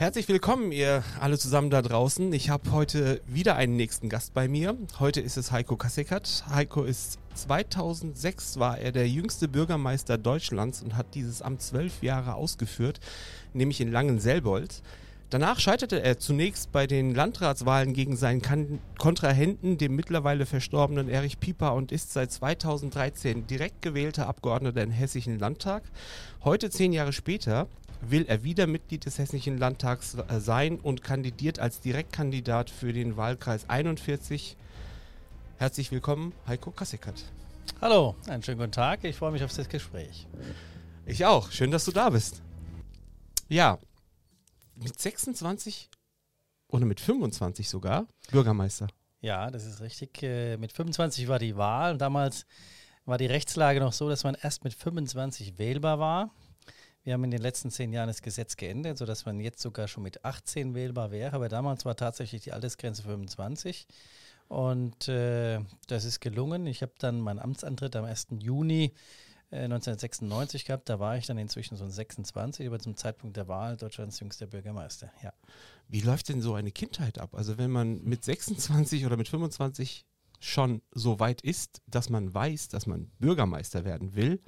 Herzlich willkommen, ihr alle zusammen da draußen. Ich habe heute wieder einen nächsten Gast bei mir. Heute ist es Heiko Kasseckert. Heiko ist 2006 war er der jüngste Bürgermeister Deutschlands und hat dieses Amt zwölf Jahre ausgeführt, nämlich in Langenselbold. Danach scheiterte er zunächst bei den Landratswahlen gegen seinen Kontrahenten, dem mittlerweile verstorbenen Erich Pieper, und ist seit 2013 direkt gewählter Abgeordneter im Hessischen Landtag. Heute, zehn Jahre später, will er wieder Mitglied des Hessischen Landtags äh, sein und kandidiert als Direktkandidat für den Wahlkreis 41. Herzlich willkommen, Heiko Kasseckert. Hallo, einen schönen guten Tag. Ich freue mich auf das Gespräch. Ich auch. Schön, dass du da bist. Ja, mit 26 oder mit 25 sogar Bürgermeister. Ja, das ist richtig. Äh, mit 25 war die Wahl und damals war die Rechtslage noch so, dass man erst mit 25 wählbar war. Wir haben in den letzten zehn Jahren das Gesetz geändert, sodass man jetzt sogar schon mit 18 wählbar wäre. Aber damals war tatsächlich die Altersgrenze 25. Und äh, das ist gelungen. Ich habe dann meinen Amtsantritt am 1. Juni äh, 1996 gehabt. Da war ich dann inzwischen so 26, aber zum Zeitpunkt der Wahl Deutschlands jüngster Bürgermeister. Ja. Wie läuft denn so eine Kindheit ab? Also wenn man mit 26 oder mit 25 schon so weit ist, dass man weiß, dass man Bürgermeister werden will,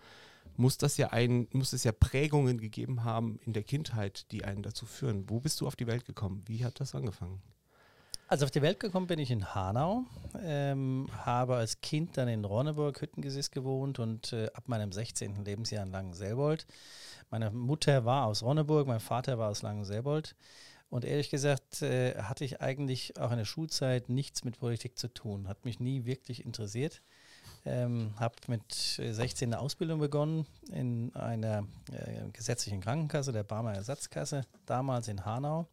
muss das ja ein, muss es ja Prägungen gegeben haben in der Kindheit, die einen dazu führen. Wo bist du auf die Welt gekommen? Wie hat das angefangen? Also auf die Welt gekommen bin ich in Hanau, ähm, habe als Kind dann in Ronneburg Hüttengesäß gewohnt und äh, ab meinem 16. Lebensjahr in Langenselbold. Meine Mutter war aus Ronneburg, mein Vater war aus Langenselbold. Und ehrlich gesagt äh, hatte ich eigentlich auch in der Schulzeit nichts mit Politik zu tun, hat mich nie wirklich interessiert. Ähm, habe mit 16 eine Ausbildung begonnen in einer äh, gesetzlichen Krankenkasse, der Barmer Ersatzkasse, damals in Hanau.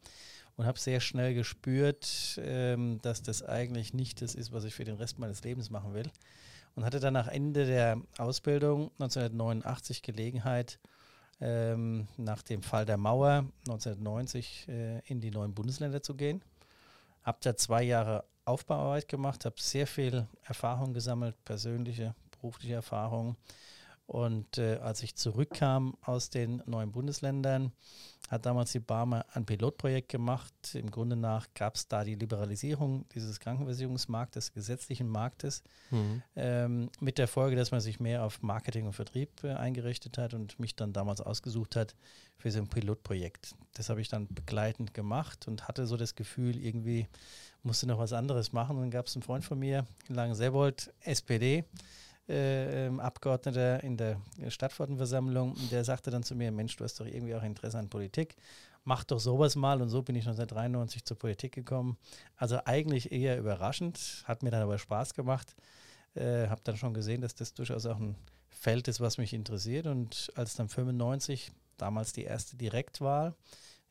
Und habe sehr schnell gespürt, ähm, dass das eigentlich nicht das ist, was ich für den Rest meines Lebens machen will. Und hatte dann nach Ende der Ausbildung 1989 Gelegenheit, ähm, nach dem Fall der Mauer 1990 äh, in die neuen Bundesländer zu gehen. Habe da zwei Jahre Aufbauarbeit gemacht, habe sehr viel Erfahrung gesammelt, persönliche, berufliche Erfahrung. Und äh, als ich zurückkam aus den neuen Bundesländern, hat damals die Barmer ein Pilotprojekt gemacht. Im Grunde nach gab es da die Liberalisierung dieses Krankenversicherungsmarktes, gesetzlichen Marktes, mhm. ähm, mit der Folge, dass man sich mehr auf Marketing und Vertrieb äh, eingerichtet hat und mich dann damals ausgesucht hat für so ein Pilotprojekt. Das habe ich dann begleitend gemacht und hatte so das Gefühl, irgendwie musste noch was anderes machen. Und dann gab es einen Freund von mir, Langen-Sebold, SPD, äh, ähm, Abgeordneter in der Stadtverordnetenversammlung, der sagte dann zu mir, Mensch, du hast doch irgendwie auch Interesse an Politik, mach doch sowas mal. Und so bin ich 1993 zur Politik gekommen. Also eigentlich eher überraschend, hat mir dann aber Spaß gemacht, äh, habe dann schon gesehen, dass das durchaus auch ein Feld ist, was mich interessiert. Und als dann 95, damals die erste Direktwahl,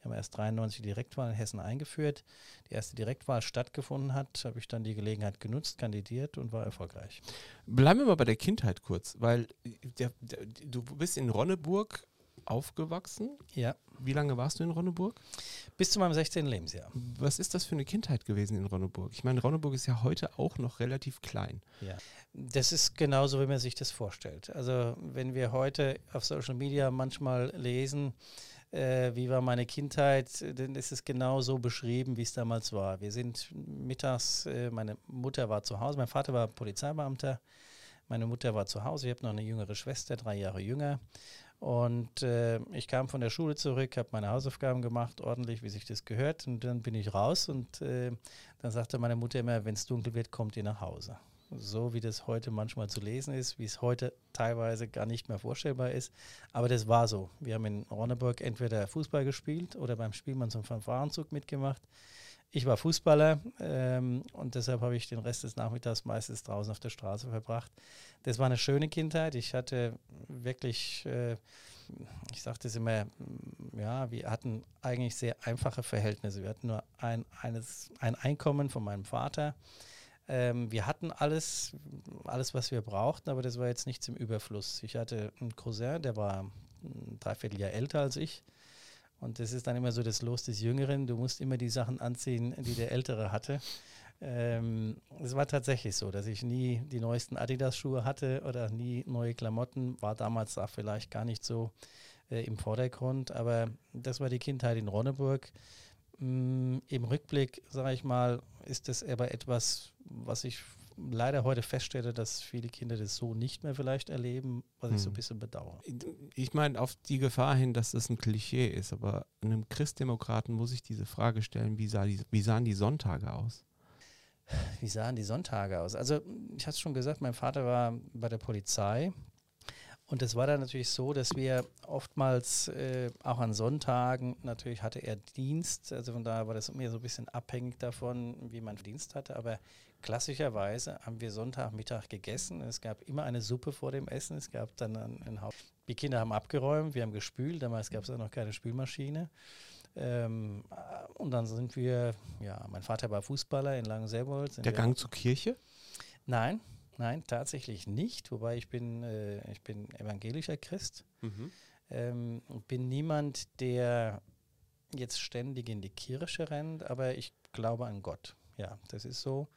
haben erst 93 Direktwahl in Hessen eingeführt. Die erste Direktwahl stattgefunden hat, habe ich dann die Gelegenheit genutzt, kandidiert und war erfolgreich. Bleiben wir mal bei der Kindheit kurz, weil der, der, du bist in Ronneburg aufgewachsen. Ja. Wie lange warst du in Ronneburg? Bis zu meinem 16. Lebensjahr. Was ist das für eine Kindheit gewesen in Ronneburg? Ich meine, Ronneburg ist ja heute auch noch relativ klein. Ja. Das ist genauso, wie man sich das vorstellt. Also, wenn wir heute auf Social Media manchmal lesen, äh, wie war meine Kindheit, dann ist es genau so beschrieben, wie es damals war. Wir sind mittags, äh, meine Mutter war zu Hause, mein Vater war Polizeibeamter, meine Mutter war zu Hause, ich habe noch eine jüngere Schwester, drei Jahre jünger. Und äh, ich kam von der Schule zurück, habe meine Hausaufgaben gemacht, ordentlich, wie sich das gehört. Und dann bin ich raus und äh, dann sagte meine Mutter immer, wenn es dunkel wird, kommt ihr nach Hause so wie das heute manchmal zu lesen ist, wie es heute teilweise gar nicht mehr vorstellbar ist. Aber das war so. Wir haben in Ronneburg entweder Fußball gespielt oder beim Spielmann zum Fanfarenzug mitgemacht. Ich war Fußballer ähm, und deshalb habe ich den Rest des Nachmittags meistens draußen auf der Straße verbracht. Das war eine schöne Kindheit. Ich hatte wirklich, äh, ich sage das immer, ja, wir hatten eigentlich sehr einfache Verhältnisse. Wir hatten nur ein, eines, ein Einkommen von meinem Vater. Ähm, wir hatten alles, alles, was wir brauchten, aber das war jetzt nichts im Überfluss. Ich hatte einen Cousin, der war ein Dreivierteljahr älter als ich. Und das ist dann immer so das Los des Jüngeren. Du musst immer die Sachen anziehen, die der Ältere hatte. Ähm, es war tatsächlich so, dass ich nie die neuesten Adidas-Schuhe hatte oder nie neue Klamotten. War damals auch vielleicht gar nicht so äh, im Vordergrund. Aber das war die Kindheit in Ronneburg. Mm, Im Rückblick, sage ich mal, ist das aber etwas, was ich leider heute feststelle, dass viele Kinder das so nicht mehr vielleicht erleben, was ich so ein Hm. bisschen bedauere. Ich meine, auf die Gefahr hin, dass das ein Klischee ist, aber einem Christdemokraten muss ich diese Frage stellen, wie, sah die, wie sahen die Sonntage aus? Wie sahen die Sonntage aus? Also, ich hatte es schon gesagt, mein Vater war bei der Polizei. Und es war dann natürlich so, dass wir oftmals äh, auch an Sonntagen, natürlich hatte er Dienst, also von daher war das mir so ein bisschen abhängig davon, wie man Dienst hatte. Aber klassischerweise haben wir Sonntagmittag gegessen. Es gab immer eine Suppe vor dem Essen. Es gab dann ein, Haupt. Die Kinder haben abgeräumt, wir haben gespült. Damals gab es auch noch keine Spülmaschine. Ähm, äh, und dann sind wir, ja, mein Vater war Fußballer in Langenselbold. Der Gang zur Kirche? Nein, nein, tatsächlich nicht. Wobei ich bin, äh, ich bin evangelischer Christ. Ähm, und bin niemand, der jetzt ständig in die Kirche rennt, aber ich glaube an Gott. Ja, das ist so.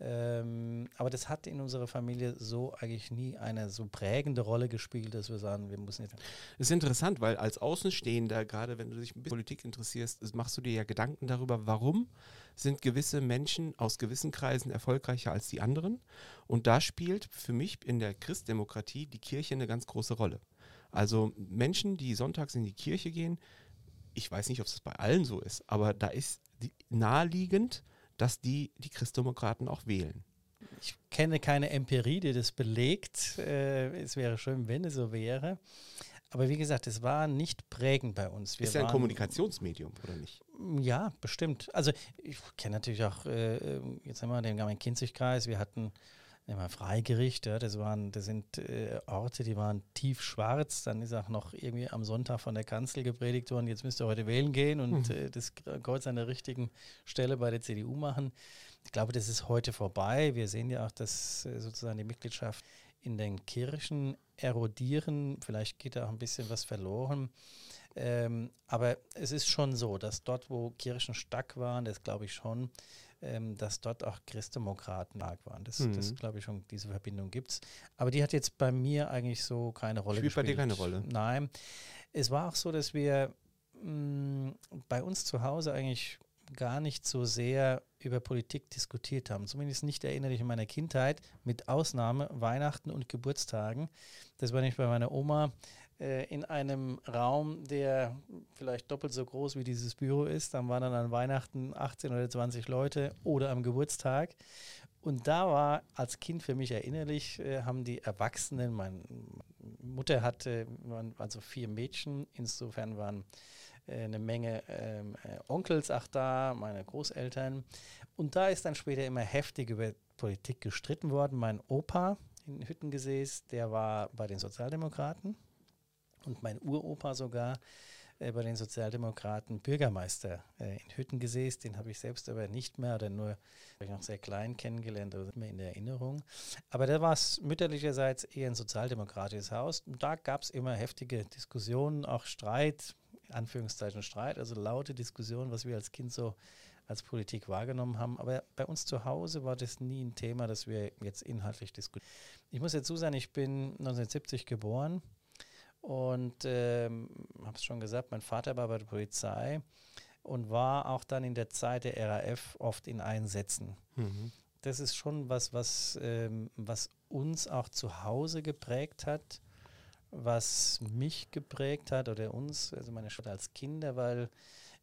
Ähm, aber das hat in unserer Familie so eigentlich nie eine so prägende Rolle gespielt, dass wir sagen, wir müssen jetzt. Das ist interessant, weil als Außenstehender, gerade wenn du dich ein Politik interessierst, machst du dir ja Gedanken darüber, warum sind gewisse Menschen aus gewissen Kreisen erfolgreicher als die anderen. Und da spielt für mich in der Christdemokratie die Kirche eine ganz große Rolle. Also Menschen, die sonntags in die Kirche gehen, ich weiß nicht, ob es bei allen so ist, aber da ist naheliegend, dass die die Christdemokraten auch wählen. Ich kenne keine Empirie, die das belegt. Äh, es wäre schön, wenn es so wäre. Aber wie gesagt, es war nicht prägend bei uns. Wir ist ja ein waren- Kommunikationsmedium, oder nicht? Ja, bestimmt. Also ich kenne natürlich auch, äh, ähm, jetzt haben wir den Gammon-Kinzig-Kreis, wir hatten immer Freigericht, ja, das waren, das sind äh, Orte, die waren tiefschwarz, dann ist auch noch irgendwie am Sonntag von der Kanzel gepredigt worden, jetzt müsst ihr heute wählen gehen und äh, das Kreuz an der richtigen Stelle bei der CDU machen. Ich glaube, das ist heute vorbei. Wir sehen ja auch, dass äh, sozusagen die Mitgliedschaft in den Kirchen erodieren. Vielleicht geht da auch ein bisschen was verloren. Ähm, aber es ist schon so, dass dort, wo Kirchen stark waren, das glaube ich schon, ähm, dass dort auch Christdemokraten stark waren. Das, Mhm. das glaube ich schon, diese Verbindung gibt es. Aber die hat jetzt bei mir eigentlich so keine Rolle Spielt bei gespielt. dir keine Rolle? Nein. Es war auch so, dass wir mh, bei uns zu Hause eigentlich gar nicht so sehr über Politik diskutiert haben. Zumindest nicht erinnerlich in meiner Kindheit, mit Ausnahme Weihnachten und Geburtstagen. Das war nicht bei meiner Oma in einem Raum, der vielleicht doppelt so groß wie dieses Büro ist. Dann waren dann an Weihnachten 18 oder 20 Leute oder am Geburtstag. Und da war als Kind für mich erinnerlich, äh, haben die Erwachsenen, meine Mutter hatte waren also vier Mädchen, insofern waren äh, eine Menge ähm, äh, Onkels auch da, meine Großeltern. Und da ist dann später immer heftig über Politik gestritten worden. Mein Opa in Hüttengesäß, der war bei den Sozialdemokraten und mein Uropa sogar äh, bei den Sozialdemokraten Bürgermeister äh, in Hüttengesäß. Den habe ich selbst aber nicht mehr oder nur ich noch sehr klein kennengelernt oder mehr in der Erinnerung. Aber da war es mütterlicherseits eher ein sozialdemokratisches Haus. Und da gab es immer heftige Diskussionen, auch Streit, Anführungszeichen Streit, also laute Diskussionen, was wir als Kind so als Politik wahrgenommen haben. Aber bei uns zu Hause war das nie ein Thema, das wir jetzt inhaltlich diskutieren. Ich muss dazu sagen, ich bin 1970 geboren und ähm, habe es schon gesagt, mein Vater war bei der Polizei und war auch dann in der Zeit der RAF oft in Einsätzen. Mhm. Das ist schon was, was, ähm, was uns auch zu Hause geprägt hat, was mich geprägt hat oder uns, also meine Schwester als Kinder, weil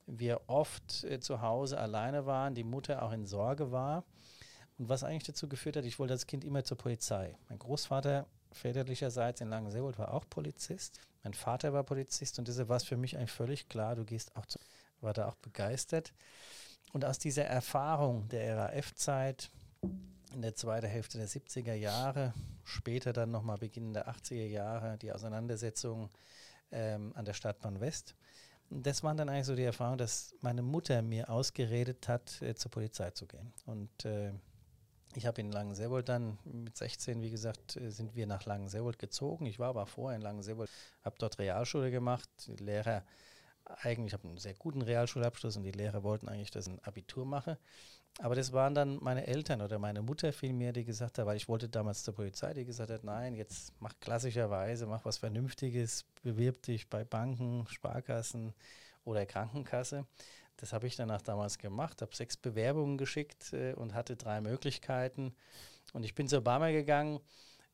wir oft äh, zu Hause alleine waren, die Mutter auch in Sorge war. Und was eigentlich dazu geführt hat, ich wollte als Kind immer zur Polizei. Mein Großvater väterlicherseits in Langenseewold war auch Polizist. Mein Vater war Polizist und deshalb war es für mich eigentlich völlig klar, du gehst auch zu, war da auch begeistert. Und aus dieser Erfahrung der RAF-Zeit in der zweiten Hälfte der 70er Jahre, später dann nochmal Beginn der 80er Jahre, die Auseinandersetzung ähm, an der Stadtbahn West. Das waren dann eigentlich so die Erfahrungen, dass meine Mutter mir ausgeredet hat, äh, zur Polizei zu gehen. Und äh, ich habe in Langenseewold dann mit 16, wie gesagt, äh, sind wir nach Langenseewold gezogen. Ich war aber vorher in Langenseewold, habe dort Realschule gemacht. Die Lehrer eigentlich, habe einen sehr guten Realschulabschluss und die Lehrer wollten eigentlich, dass ich ein Abitur mache. Aber das waren dann meine Eltern oder meine Mutter vielmehr, die gesagt hat, weil ich wollte damals zur Polizei, die gesagt hat, nein, jetzt mach klassischerweise, mach was Vernünftiges, bewirb dich bei Banken, Sparkassen oder Krankenkasse. Das habe ich danach damals gemacht, habe sechs Bewerbungen geschickt äh, und hatte drei Möglichkeiten. Und ich bin zu Obama gegangen,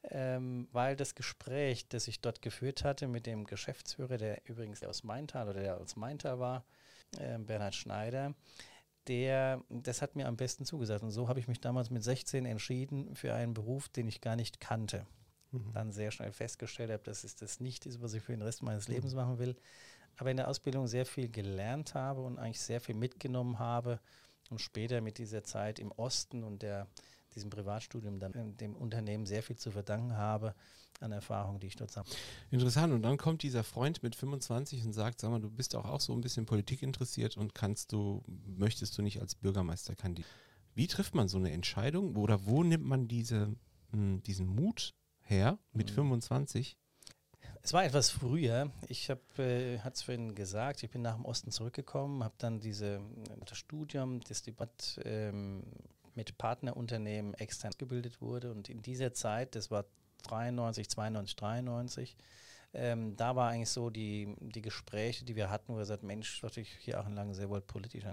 ähm, weil das Gespräch, das ich dort geführt hatte mit dem Geschäftsführer, der übrigens aus Maintal oder der aus Maintal war, äh, Bernhard Schneider, der, das hat mir am besten zugesagt. Und so habe ich mich damals mit 16 entschieden für einen Beruf, den ich gar nicht kannte. Mhm. Dann sehr schnell festgestellt habe, dass es das nicht ist, was ich für den Rest meines mhm. Lebens machen will. Aber in der Ausbildung sehr viel gelernt habe und eigentlich sehr viel mitgenommen habe und später mit dieser Zeit im Osten und der, diesem Privatstudium dann dem Unternehmen sehr viel zu verdanken habe an Erfahrungen, die ich dort sammle. Interessant. Und dann kommt dieser Freund mit 25 und sagt, sag mal, du bist auch, auch so ein bisschen Politik interessiert und kannst du, möchtest du nicht als Bürgermeister kandidieren? Wie trifft man so eine Entscheidung oder wo nimmt man diese, hm, diesen Mut her mit mhm. 25? Es war etwas früher. Ich habe, äh, hat es vorhin gesagt, ich bin nach dem Osten zurückgekommen, habe dann diese, das Studium, das Debatt ähm, mit Partnerunternehmen extern gebildet wurde. Und in dieser Zeit, das war 93, 92, 93. Ähm, da war eigentlich so die, die Gespräche, die wir hatten, wo wir gesagt Mensch, was ich hier Langen sehr wohl politisch.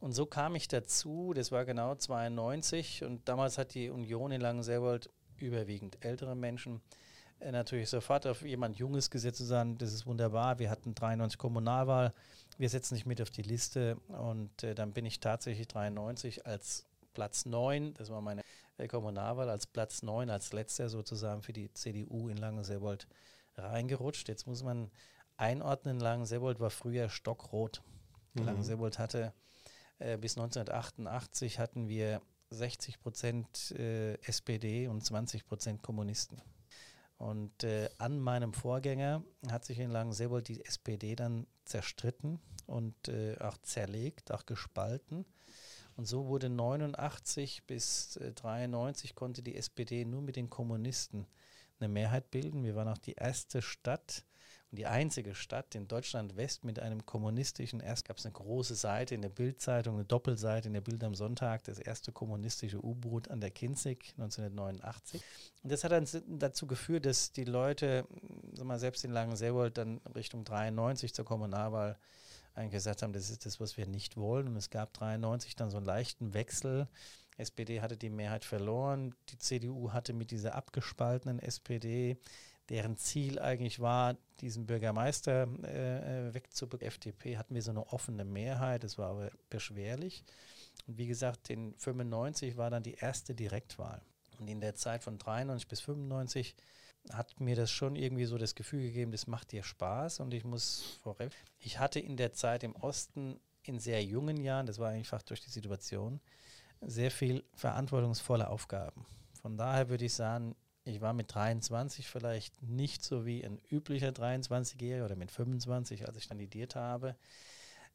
Und so kam ich dazu, das war genau 92 und damals hat die Union in Langenselbold überwiegend ältere Menschen äh, natürlich sofort auf jemand Junges gesetzt zu sagen, das ist wunderbar, wir hatten 93 Kommunalwahl, wir setzen nicht mit auf die Liste und äh, dann bin ich tatsächlich 93 als Platz 9, das war meine der Kommunalwahl als Platz 9, als letzter sozusagen für die CDU in Langenselbold reingerutscht. Jetzt muss man einordnen, Langenselbold war früher stockrot. Mhm. Langenselbold hatte äh, bis 1988 hatten wir 60 Prozent äh, SPD und 20 Prozent Kommunisten. Und äh, an meinem Vorgänger hat sich in Langenselbold die SPD dann zerstritten und äh, auch zerlegt, auch gespalten. Und so wurde 89 bis 93 äh, konnte die SPD nur mit den Kommunisten eine Mehrheit bilden. Wir waren auch die erste Stadt und die einzige Stadt in Deutschland West mit einem kommunistischen, erst gab es eine große Seite in der Bildzeitung, eine Doppelseite in der Bild am Sonntag, das erste kommunistische U-Boot an der Kinzig 1989. Und das hat dann dazu geführt, dass die Leute, sag mal, selbst in Langenselbold dann Richtung 93 zur Kommunalwahl eigentlich gesagt haben, das ist das, was wir nicht wollen. Und es gab 93 dann so einen leichten Wechsel. SPD hatte die Mehrheit verloren. Die CDU hatte mit dieser abgespaltenen SPD, deren Ziel eigentlich war, diesen Bürgermeister äh, äh wegzubekommen. FDP hatten wir so eine offene Mehrheit, das war aber beschwerlich. Und wie gesagt, in 95 war dann die erste Direktwahl. Und in der Zeit von 93 bis 95 hat mir das schon irgendwie so das Gefühl gegeben, das macht dir Spaß und ich muss vorweg. Ich hatte in der Zeit im Osten in sehr jungen Jahren, das war einfach durch die Situation, sehr viel verantwortungsvolle Aufgaben. Von daher würde ich sagen, ich war mit 23 vielleicht nicht so wie ein üblicher 23-Jähriger oder mit 25, als ich kandidiert habe.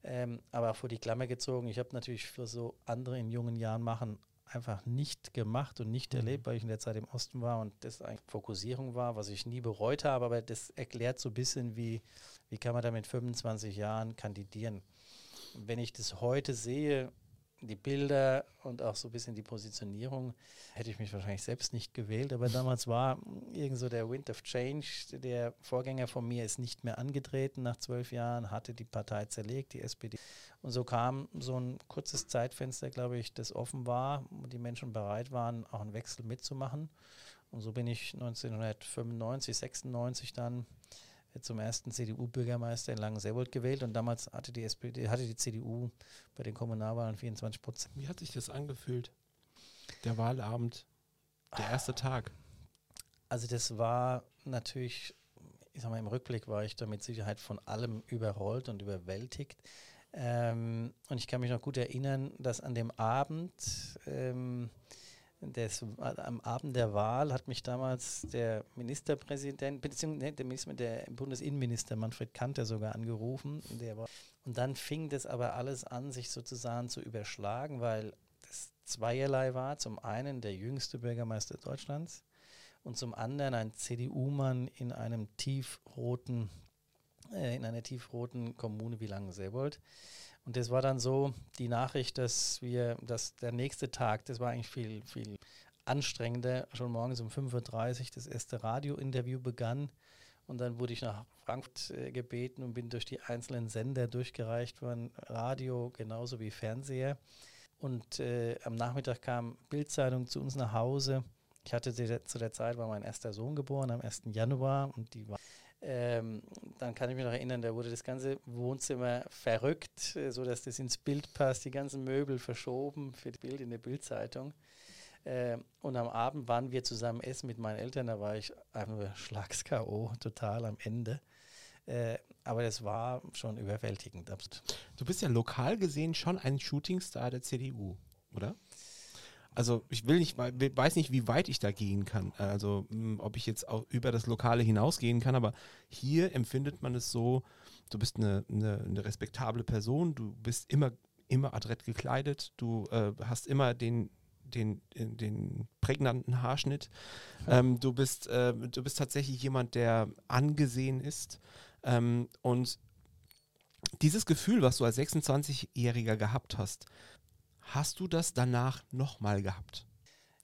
Ähm, aber vor die Klammer gezogen, ich habe natürlich für so andere in jungen Jahren machen einfach nicht gemacht und nicht mhm. erlebt, weil ich in der Zeit im Osten war und das eigentlich Fokussierung war, was ich nie bereut habe, aber das erklärt so ein bisschen, wie, wie kann man da mit 25 Jahren kandidieren. Wenn ich das heute sehe, die Bilder und auch so ein bisschen die Positionierung, hätte ich mich wahrscheinlich selbst nicht gewählt. Aber damals war irgend so der Wind of Change. Der Vorgänger von mir ist nicht mehr angetreten nach zwölf Jahren, hatte die Partei zerlegt, die SPD. Und so kam so ein kurzes Zeitfenster, glaube ich, das offen war, wo die Menschen bereit waren, auch einen Wechsel mitzumachen. Und so bin ich 1995, 96 dann zum ersten CDU-Bürgermeister in Langenselbold gewählt und damals hatte die SPD, hatte die CDU bei den Kommunalwahlen 24 Prozent. Wie hat sich das angefühlt? Der Wahlabend, der erste Tag. Also das war natürlich, ich sag mal, im Rückblick war ich da mit Sicherheit von allem überrollt und überwältigt. Ähm, und ich kann mich noch gut erinnern, dass an dem Abend ähm, des, am Abend der Wahl hat mich damals der Ministerpräsident, beziehungsweise der, Minister, der Bundesinnenminister Manfred Kanter sogar angerufen. Der war, und dann fing das aber alles an, sich sozusagen zu überschlagen, weil das zweierlei war. Zum einen der jüngste Bürgermeister Deutschlands und zum anderen ein CDU-Mann in einem tiefroten äh, in einer tiefroten Kommune wie Langenselbold. Und das war dann so die Nachricht, dass wir, dass der nächste Tag, das war eigentlich viel, viel anstrengender, schon morgens um 5.30 Uhr das erste Radiointerview begann. Und dann wurde ich nach Frankfurt äh, gebeten und bin durch die einzelnen Sender durchgereicht worden, Radio genauso wie Fernseher. Und äh, am Nachmittag kam Bildzeitung zu uns nach Hause. Ich hatte zu der Zeit war mein erster Sohn geboren am 1. Januar und die war ähm, dann kann ich mich noch erinnern, da wurde das ganze Wohnzimmer verrückt, äh, sodass das ins Bild passt, die ganzen Möbel verschoben für das Bild in der Bildzeitung. Äh, und am Abend waren wir zusammen essen mit meinen Eltern, da war ich einfach nur Schlags-K.O., total am Ende. Äh, aber das war schon überwältigend. Du bist ja lokal gesehen schon ein Shootingstar der CDU, oder? Also ich will nicht, weiß nicht, wie weit ich da gehen kann. Also hm, ob ich jetzt auch über das Lokale hinausgehen kann, aber hier empfindet man es so, du bist eine, eine, eine respektable Person, du bist immer, immer adrett gekleidet, du äh, hast immer den, den, den prägnanten Haarschnitt. Ähm, du, bist, äh, du bist tatsächlich jemand, der angesehen ist. Ähm, und dieses Gefühl, was du als 26-Jähriger gehabt hast, Hast du das danach nochmal gehabt?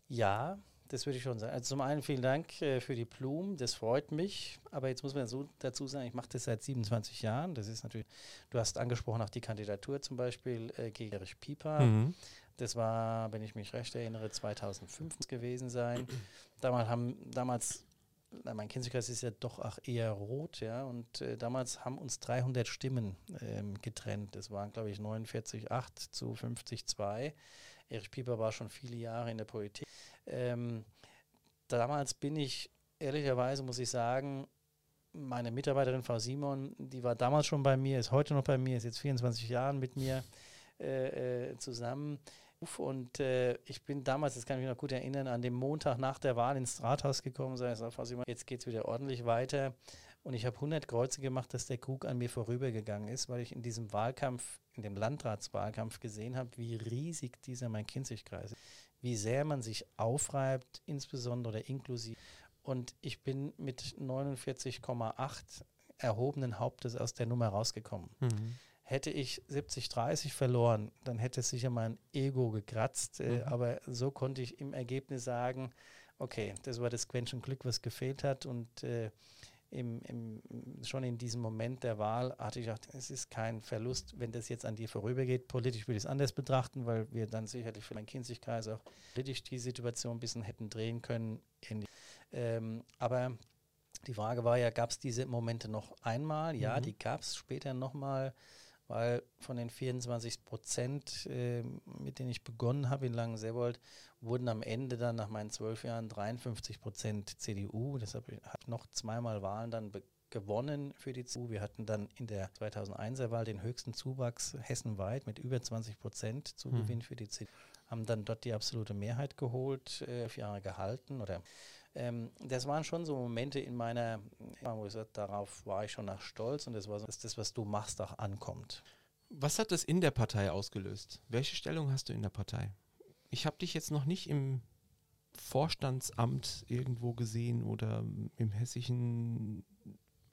Ja, das würde ich schon sagen. Also zum einen vielen Dank äh, für die Blumen, das freut mich. Aber jetzt muss man so dazu sagen, ich mache das seit 27 Jahren. Das ist natürlich, du hast angesprochen auch die Kandidatur zum Beispiel äh, gegen Erich Pieper. Mhm. Das war, wenn ich mich recht erinnere, 2005 gewesen sein. Damals haben damals mein Kinzigkreis ist ja doch auch eher rot, ja. Und äh, damals haben uns 300 Stimmen ähm, getrennt. Das waren, glaube ich, 49,8 zu 50,2. Erich Pieper war schon viele Jahre in der Politik. Ähm, damals bin ich, ehrlicherweise muss ich sagen, meine Mitarbeiterin Frau Simon, die war damals schon bei mir, ist heute noch bei mir, ist jetzt 24 Jahre mit mir äh, äh, zusammen. Und äh, ich bin damals, das kann ich mich noch gut erinnern, an dem Montag nach der Wahl ins Rathaus gekommen, so, also, jetzt geht es wieder ordentlich weiter. Und ich habe 100 Kreuze gemacht, dass der Krug an mir vorübergegangen ist, weil ich in diesem Wahlkampf, in dem Landratswahlkampf gesehen habe, wie riesig dieser Main-Kinzig-Kreis ist, wie sehr man sich aufreibt, insbesondere inklusiv. Und ich bin mit 49,8 erhobenen Hauptes aus der Nummer rausgekommen. Mhm. Hätte ich 70-30 verloren, dann hätte sicher mein Ego gekratzt. Äh, mhm. aber so konnte ich im Ergebnis sagen, okay, das war das Quäntchen Glück, was gefehlt hat. Und äh, im, im, schon in diesem Moment der Wahl hatte ich gedacht, es ist kein Verlust, wenn das jetzt an dir vorübergeht. Politisch würde ich es anders betrachten, weil wir dann sicherlich für meinen Kinzigkreis auch politisch die Situation ein bisschen hätten drehen können. Ähm, aber die Frage war ja, gab es diese Momente noch einmal? Ja, mhm. die gab es später nochmal weil von den 24 Prozent, äh, mit denen ich begonnen habe in Langenselbold, wurden am Ende dann nach meinen zwölf Jahren 53 Prozent CDU. Deshalb habe ich noch zweimal Wahlen dann gewonnen für die CDU. Wir hatten dann in der 2001er Wahl den höchsten Zuwachs hessenweit mit über 20 Prozent Zugewinn mhm. für die CDU. Haben dann dort die absolute Mehrheit geholt, äh, vier Jahre gehalten oder ähm, das waren schon so Momente in meiner, wo ich gesagt, darauf war ich schon nach stolz und das war so, dass das, was du machst, auch ankommt. Was hat das in der Partei ausgelöst? Welche Stellung hast du in der Partei? Ich habe dich jetzt noch nicht im Vorstandsamt irgendwo gesehen oder im hessischen,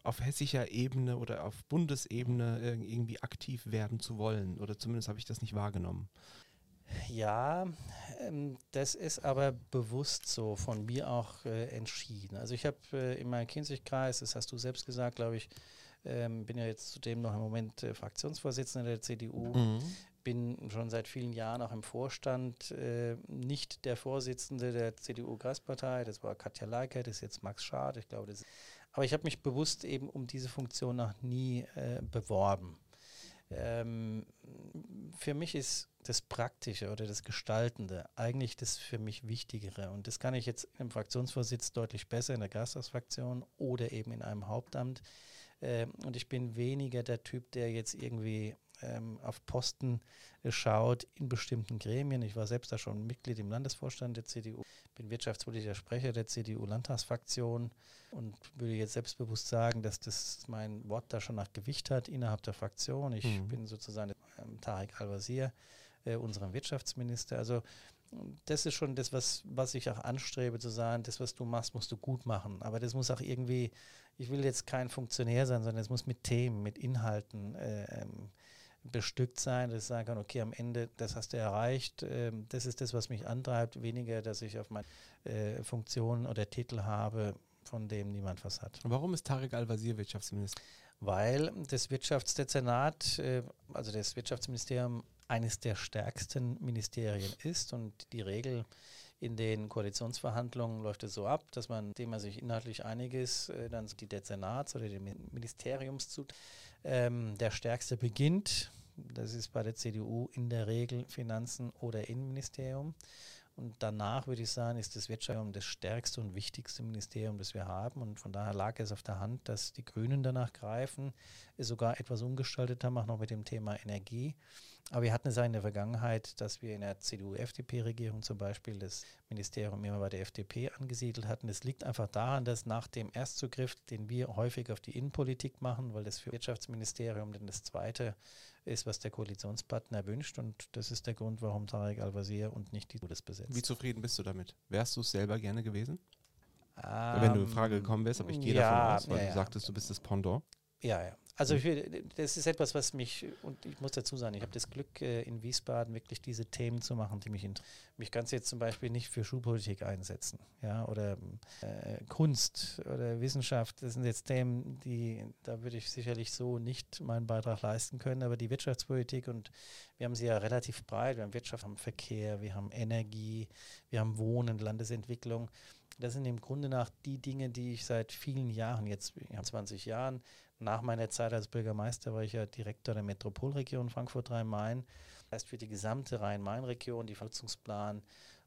auf hessischer Ebene oder auf Bundesebene irgendwie aktiv werden zu wollen. Oder zumindest habe ich das nicht wahrgenommen. Ja, ähm, das ist aber bewusst so von mir auch äh, entschieden. Also ich habe äh, in meinem Kinzigkreis, das hast du selbst gesagt, glaube ich, ähm, bin ja jetzt zudem noch im Moment äh, Fraktionsvorsitzender der CDU, mhm. bin schon seit vielen Jahren auch im Vorstand, äh, nicht der Vorsitzende der CDU-Kreispartei, das war Katja Leiker, das ist jetzt Max Schad, ich glaube, das ist, aber ich habe mich bewusst eben um diese Funktion noch nie äh, beworben. Ähm, für mich ist das Praktische oder das Gestaltende eigentlich das für mich Wichtigere. Und das kann ich jetzt im Fraktionsvorsitz deutlich besser in der Gastagsfraktion oder eben in einem Hauptamt. Ähm, und ich bin weniger der Typ, der jetzt irgendwie ähm, auf Posten äh, schaut in bestimmten Gremien. Ich war selbst da schon Mitglied im Landesvorstand der CDU, bin wirtschaftspolitischer Sprecher der CDU-Landtagsfraktion und würde jetzt selbstbewusst sagen, dass das mein Wort da schon nach Gewicht hat innerhalb der Fraktion. Ich mhm. bin sozusagen ähm, Tarek Al-Wazir, äh, unserem Wirtschaftsminister. Also das ist schon das, was, was ich auch anstrebe, zu sagen, das, was du machst, musst du gut machen. Aber das muss auch irgendwie, ich will jetzt kein Funktionär sein, sondern es muss mit Themen, mit Inhalten äh, ähm, bestückt sein, dass ich sagen kann, okay, am Ende, das hast du erreicht, äh, das ist das, was mich antreibt, weniger, dass ich auf meine äh, Funktion oder Titel habe, von dem niemand was hat. Warum ist Tarek Al-Wazir Wirtschaftsminister? Weil das Wirtschaftsdezernat, äh, also das Wirtschaftsministerium, eines der stärksten Ministerien ist und die Regel in den Koalitionsverhandlungen läuft es so ab, dass man, dem man sich inhaltlich einig ist, äh, dann die Dezernats- oder die Ministeriums zu. Ähm, der stärkste beginnt, das ist bei der CDU in der Regel Finanzen oder Innenministerium. Und danach würde ich sagen, ist das Wirtschaftsministerium das stärkste und wichtigste Ministerium, das wir haben. Und von daher lag es auf der Hand, dass die Grünen danach greifen, es sogar etwas umgestaltet haben, auch noch mit dem Thema Energie. Aber wir hatten es ja in der Vergangenheit, dass wir in der CDU-FDP-Regierung zum Beispiel das Ministerium immer bei der FDP angesiedelt hatten. Das liegt einfach daran, dass nach dem Erstzugriff, den wir häufig auf die Innenpolitik machen, weil das für Wirtschaftsministerium dann das zweite ist, was der Koalitionspartner wünscht. Und das ist der Grund, warum Tarek Al-Wazir und nicht die das besetzt. Wie zufrieden bist du damit? Wärst du es selber gerne gewesen? Um, Wenn du in Frage gekommen wärst, aber ich gehe ja, davon aus, weil ja, du sagtest, du bist das Pendant. Ja, ja. Also ich will, das ist etwas, was mich, und ich muss dazu sagen, ich habe das Glück, äh, in Wiesbaden wirklich diese Themen zu machen, die mich interessieren. Mich kannst jetzt zum Beispiel nicht für Schulpolitik einsetzen, ja, oder äh, Kunst oder Wissenschaft. Das sind jetzt Themen, die, da würde ich sicherlich so nicht meinen Beitrag leisten können, aber die Wirtschaftspolitik und wir haben sie ja relativ breit. Wir haben Wirtschaft, wir haben Verkehr, wir haben Energie, wir haben Wohnen, Landesentwicklung. Das sind im Grunde nach die Dinge, die ich seit vielen Jahren, jetzt 20 Jahren, nach meiner Zeit als Bürgermeister war ich ja Direktor der Metropolregion Frankfurt-Rhein-Main. Das heißt für die gesamte Rhein-Main-Region, die Vernutzungsplan,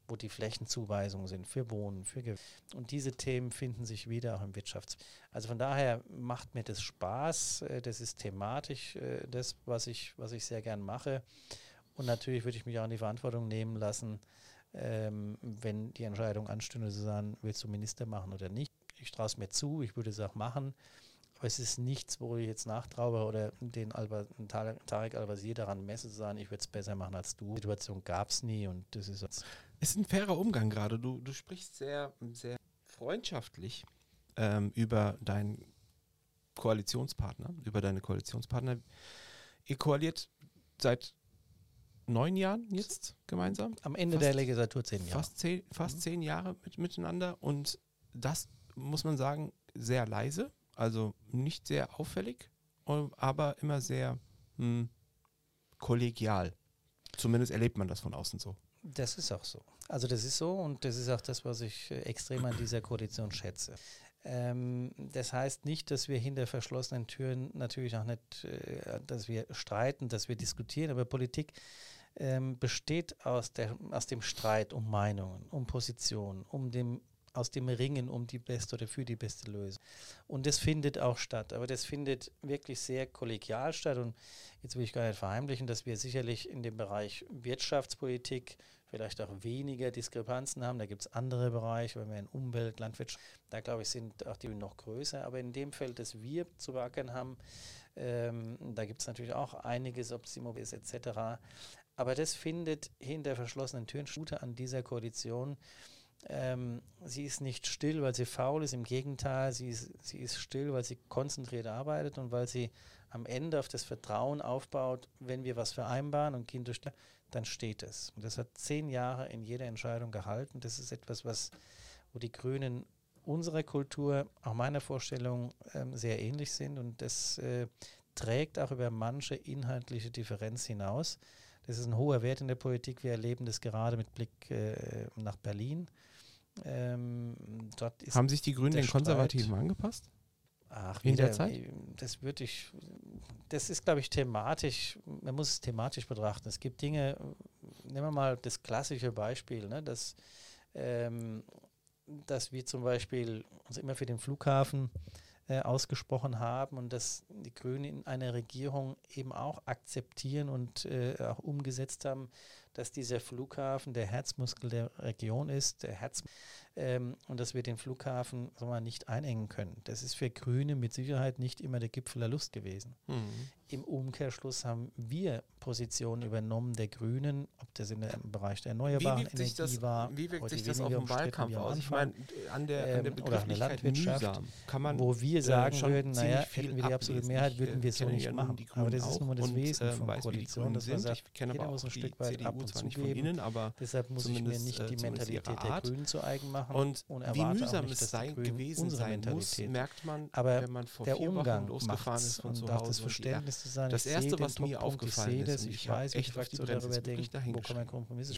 wo die Flächenzuweisungen sind für Wohnen, für Ge Und diese Themen finden sich wieder auch im Wirtschafts. Also von daher macht mir das Spaß. Äh, das ist thematisch äh, das, was ich, was ich sehr gern mache. Und natürlich würde ich mich auch in die Verantwortung nehmen lassen, ähm, wenn die Entscheidung anstünde, zu sagen, willst du Minister machen oder nicht. Ich traue es mir zu, ich würde es auch machen. Aber es ist nichts, wo ich jetzt nachtraue oder den Alba, Tarek Al-Wazir daran messe, zu sagen, ich würde es besser machen als du. Die Situation gab es nie und das ist. Es ist ein fairer Umgang gerade. Du, du sprichst sehr, sehr freundschaftlich ähm, über deinen Koalitionspartner, über deine Koalitionspartner. Ihr koaliert seit neun Jahren jetzt gemeinsam. Am Ende fast, der Legislatur zehn Jahre. Fast zehn, fast mhm. zehn Jahre mit, miteinander und das muss man sagen, sehr leise. Also nicht sehr auffällig, aber immer sehr hm, kollegial. Zumindest erlebt man das von außen so. Das ist auch so. Also das ist so und das ist auch das, was ich äh, extrem an dieser Koalition schätze. Ähm, das heißt nicht, dass wir hinter verschlossenen Türen natürlich auch nicht, äh, dass wir streiten, dass wir diskutieren, aber Politik ähm, besteht aus, der, aus dem Streit um Meinungen, um Positionen, um dem aus dem Ringen um die beste oder für die beste Lösung. Und das findet auch statt. Aber das findet wirklich sehr kollegial statt. Und jetzt will ich gar nicht verheimlichen, dass wir sicherlich in dem Bereich Wirtschaftspolitik vielleicht auch weniger Diskrepanzen haben. Da gibt es andere Bereiche, wenn wir in Umwelt, Landwirtschaft, da glaube ich, sind auch die noch größer. Aber in dem Feld, das wir zu beackern haben, ähm, da gibt es natürlich auch einiges, ob es ist etc. Aber das findet hinter verschlossenen Türen Stute an dieser Koalition ähm, sie ist nicht still, weil sie faul ist, im Gegenteil, sie ist, sie ist still, weil sie konzentriert arbeitet und weil sie am Ende auf das Vertrauen aufbaut, wenn wir was vereinbaren und durch, dann steht es. Und das hat zehn Jahre in jeder Entscheidung gehalten. Das ist etwas, was, wo die Grünen unserer Kultur, auch meiner Vorstellung, ähm, sehr ähnlich sind und das äh, trägt auch über manche inhaltliche Differenz hinaus. Das ist ein hoher Wert in der Politik. Wir erleben das gerade mit Blick äh, nach Berlin. Ähm, Haben sich die Grünen den Konservativen Streit. angepasst? Ach, in der Zeit? Das würde ich, das ist, glaube ich, thematisch, man muss es thematisch betrachten. Es gibt Dinge, nehmen wir mal das klassische Beispiel, ne, dass, ähm, dass wir zum Beispiel uns immer für den Flughafen äh, ausgesprochen haben und dass die Grünen in einer Regierung eben auch akzeptieren und äh, auch umgesetzt haben, dass dieser Flughafen der Herzmuskel der Region ist, der Herz ähm, und dass wir den Flughafen sagen wir, mal, nicht einengen können. Das ist für Grüne mit Sicherheit nicht immer der Gipfel der Lust gewesen. Mhm. Im Umkehrschluss haben wir Positionen übernommen der Grünen, ob das im Bereich der erneuerbaren Energie das, war. Wie wirkt sich das auf den Wahlkampf aus? Ich meine, an der, an der ähm, oder eine Landwirtschaft, mühsam, kann man, wo wir äh, sagen äh, würden, naja, hätten wir die absolute Mehrheit, würden wir es so nicht ja machen. Aber das ist nur das Wesen äh, von weiß, Koalition, dass man sagt, ich kenne aber auch ein Stück weit CDU ab und von Ihnen, aber deshalb muss ich mir nicht die Mentalität der Grünen zu eigen machen und wie mühsam es sein gewesen sein muss, merkt man, wenn man vor vier Wochen losgefahren ist von zu Hause. Das erste, was mir aufgefallen ist, ich weiß, echt auf die Bremse wo kann man Kompromisse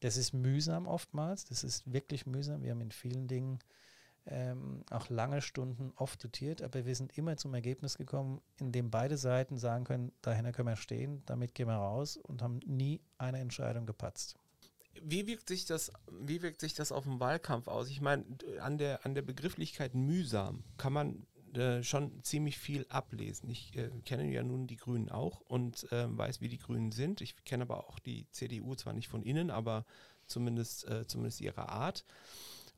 Das ist mühsam oftmals, das ist wirklich mühsam. Wir haben in vielen Dingen ähm, auch lange Stunden oft dotiert, aber wir sind immer zum Ergebnis gekommen, in dem beide Seiten sagen können, dahinter können wir stehen, damit gehen wir raus und haben nie eine Entscheidung gepatzt. Wie wirkt sich das, wie wirkt sich das auf den Wahlkampf aus? Ich meine, an der, an der Begrifflichkeit mühsam kann man äh, schon ziemlich viel ablesen. Ich äh, kenne ja nun die Grünen auch und äh, weiß, wie die Grünen sind. Ich kenne aber auch die CDU zwar nicht von innen, aber zumindest, äh, zumindest ihre Art.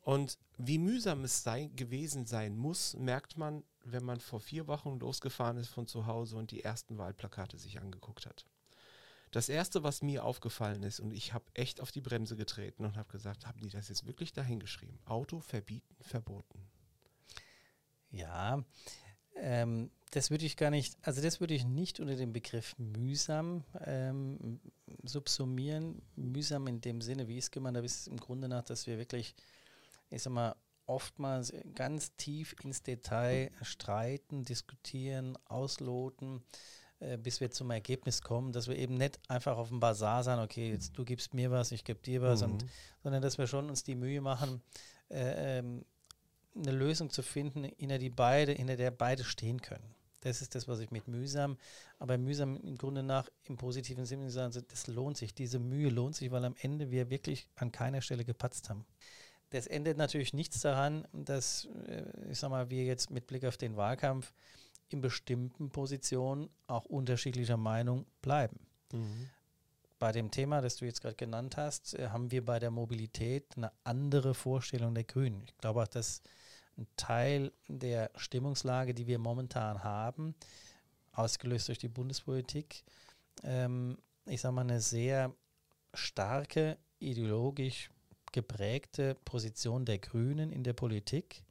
Und wie mühsam es sei, gewesen sein muss, merkt man, wenn man vor vier Wochen losgefahren ist von zu Hause und die ersten Wahlplakate sich angeguckt hat. Das erste, was mir aufgefallen ist, und ich habe echt auf die Bremse getreten und habe gesagt, haben die das jetzt wirklich dahingeschrieben? Auto verbieten, verboten. Ja, ähm, das würde ich gar nicht, also das würde ich nicht unter dem Begriff mühsam ähm, subsumieren. Mühsam in dem Sinne, wie ich es gemeint habe, ist im Grunde nach, dass wir wirklich, ich sag mal, oftmals ganz tief ins Detail streiten, diskutieren, ausloten, bis wir zum Ergebnis kommen, dass wir eben nicht einfach auf dem Bazar sagen, okay, jetzt du gibst mir was, ich gebe dir was, mhm. und, sondern dass wir schon uns die Mühe machen, äh, ähm, eine Lösung zu finden, hinter, die beide, hinter der beide stehen können. Das ist das, was ich mit mühsam, aber mühsam im Grunde nach im positiven Sinne sagen, das lohnt sich, diese Mühe lohnt sich, weil am Ende wir wirklich an keiner Stelle gepatzt haben. Das endet natürlich nichts daran, dass, äh, ich sag mal, wir jetzt mit Blick auf den Wahlkampf in bestimmten Positionen auch unterschiedlicher Meinung bleiben. Mhm. Bei dem Thema, das du jetzt gerade genannt hast, äh, haben wir bei der Mobilität eine andere Vorstellung der Grünen. Ich glaube auch, dass ein Teil der Stimmungslage, die wir momentan haben, ausgelöst durch die Bundespolitik, ähm, ich sage mal, eine sehr starke, ideologisch geprägte Position der Grünen in der Politik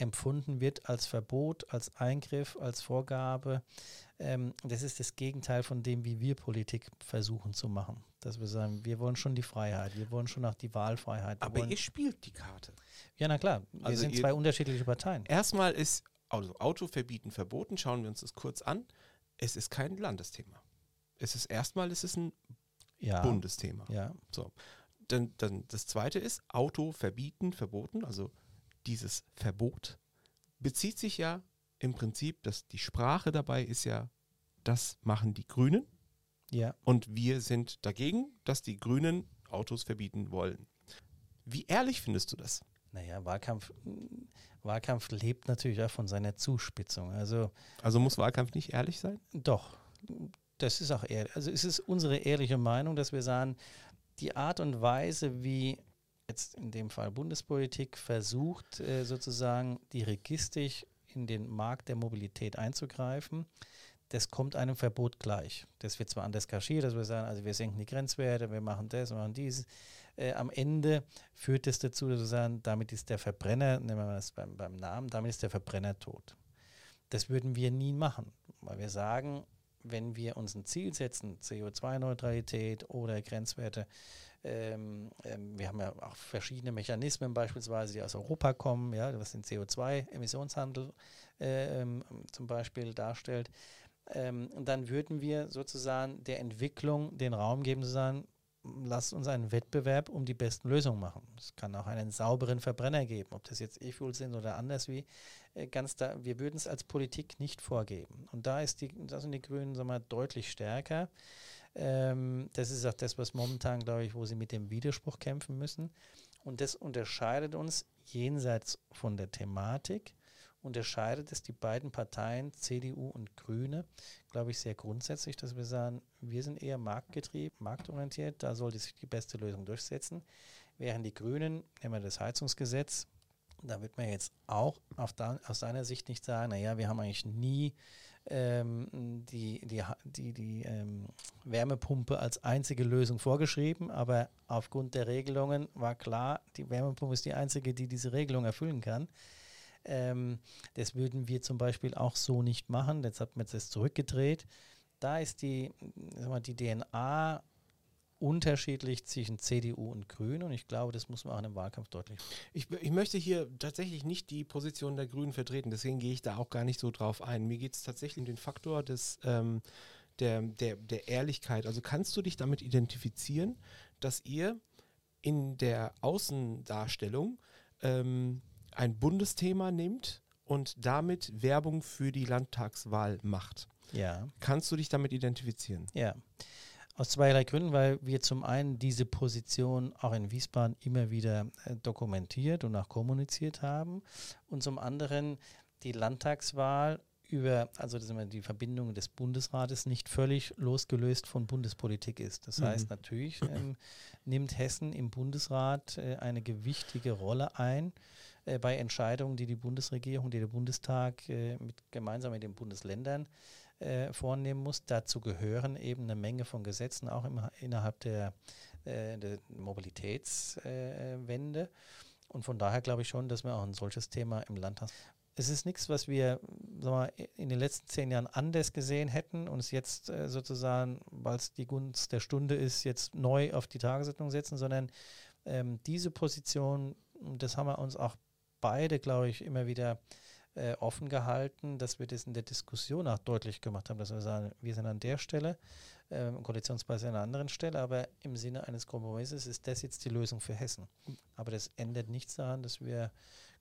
empfunden wird als Verbot, als Eingriff, als Vorgabe. Ähm, das ist das Gegenteil von dem, wie wir Politik versuchen zu machen. Dass wir sagen, wir wollen schon die Freiheit, wir wollen schon auch die Wahlfreiheit. Aber ihr spielt die Karte. Ja, na klar. Wir also sind zwei unterschiedliche Parteien. Erstmal ist also Auto verbieten verboten. Schauen wir uns das kurz an. Es ist kein Landesthema. Es ist erstmal, es ist ein ja. Bundesthema. Ja. So. Dann, dann das zweite ist Auto verbieten, verboten. Also dieses Verbot bezieht sich ja im Prinzip, dass die Sprache dabei ist ja, das machen die Grünen. Ja. Und wir sind dagegen, dass die Grünen Autos verbieten wollen. Wie ehrlich findest du das? Naja, Wahlkampf, Wahlkampf lebt natürlich auch von seiner Zuspitzung. Also, also muss Wahlkampf nicht ehrlich sein? Doch, das ist auch ehrlich. Also es ist unsere ehrliche Meinung, dass wir sagen, die Art und Weise, wie jetzt in dem Fall Bundespolitik versucht, äh, sozusagen dirigistisch in den Markt der Mobilität einzugreifen, das kommt einem Verbot gleich. Das wird zwar anders kaschiert, dass wir sagen, also wir senken die Grenzwerte, wir machen das, wir machen dieses. Äh, am Ende führt das dazu, dass wir sagen, damit ist der Verbrenner, nehmen wir das beim, beim Namen, damit ist der Verbrenner tot. Das würden wir nie machen, weil wir sagen, wenn wir uns ein Ziel setzen, CO2-Neutralität oder Grenzwerte, ähm, ähm, wir haben ja auch verschiedene Mechanismen beispielsweise, die aus Europa kommen, ja, was den CO2-Emissionshandel äh, ähm, zum Beispiel darstellt. Ähm, und dann würden wir sozusagen der Entwicklung den Raum geben, zu sagen, lasst uns einen Wettbewerb um die besten Lösungen machen. Es kann auch einen sauberen Verbrenner geben, ob das jetzt E-Fuel sind oder anders wie. Äh, ganz da, wir würden es als Politik nicht vorgeben. Und da, ist die, da sind die Grünen sagen wir, deutlich stärker. Ähm, das ist auch das, was momentan, glaube ich, wo sie mit dem Widerspruch kämpfen müssen. Und das unterscheidet uns jenseits von der Thematik unterscheidet es die beiden Parteien, CDU und Grüne, glaube ich, sehr grundsätzlich, dass wir sagen, wir sind eher marktgetrieben, marktorientiert, da sollte sich die beste Lösung durchsetzen. Während die Grünen, nehmen wir das Heizungsgesetz, da wird man jetzt auch da, aus seiner Sicht nicht sagen, naja, wir haben eigentlich nie ähm, die, die, die, die ähm, Wärmepumpe als einzige Lösung vorgeschrieben, aber aufgrund der Regelungen war klar, die Wärmepumpe ist die einzige, die diese Regelung erfüllen kann. Ähm, das würden wir zum Beispiel auch so nicht machen, jetzt hat man das zurückgedreht. Da ist die, mal, die DNA unterschiedlich zwischen CDU und Grünen und ich glaube, das muss man auch in einem Wahlkampf deutlich. Ich, ich möchte hier tatsächlich nicht die Position der Grünen vertreten, deswegen gehe ich da auch gar nicht so drauf ein. Mir geht es tatsächlich um den Faktor des, ähm, der, der, der Ehrlichkeit. Also kannst du dich damit identifizieren, dass ihr in der Außendarstellung ähm, ein Bundesthema nimmt und damit Werbung für die Landtagswahl macht? Ja. Kannst du dich damit identifizieren? Ja. Aus zweierlei Gründen, weil wir zum einen diese Position auch in Wiesbaden immer wieder äh, dokumentiert und auch kommuniziert haben und zum anderen die Landtagswahl über, also das die Verbindung des Bundesrates nicht völlig losgelöst von Bundespolitik ist. Das mhm. heißt, natürlich ähm, nimmt Hessen im Bundesrat äh, eine gewichtige Rolle ein äh, bei Entscheidungen, die die Bundesregierung, die der Bundestag äh, mit, gemeinsam mit den Bundesländern äh, vornehmen muss. Dazu gehören eben eine Menge von Gesetzen, auch im, innerhalb der, äh, der Mobilitätswende. Und von daher glaube ich schon, dass wir auch ein solches Thema im Land haben. Es ist nichts, was wir mal, in den letzten zehn Jahren anders gesehen hätten und es jetzt äh, sozusagen, weil es die Gunst der Stunde ist, jetzt neu auf die Tagesordnung setzen, sondern ähm, diese Position, das haben wir uns auch beide, glaube ich, immer wieder äh, offen gehalten, dass wir das in der Diskussion auch deutlich gemacht haben, dass wir sagen, wir sind an der Stelle, äh, Koalitionsweise an einer anderen Stelle, aber im Sinne eines Kompromisses ist das jetzt die Lösung für Hessen. Aber das ändert nichts daran, dass wir,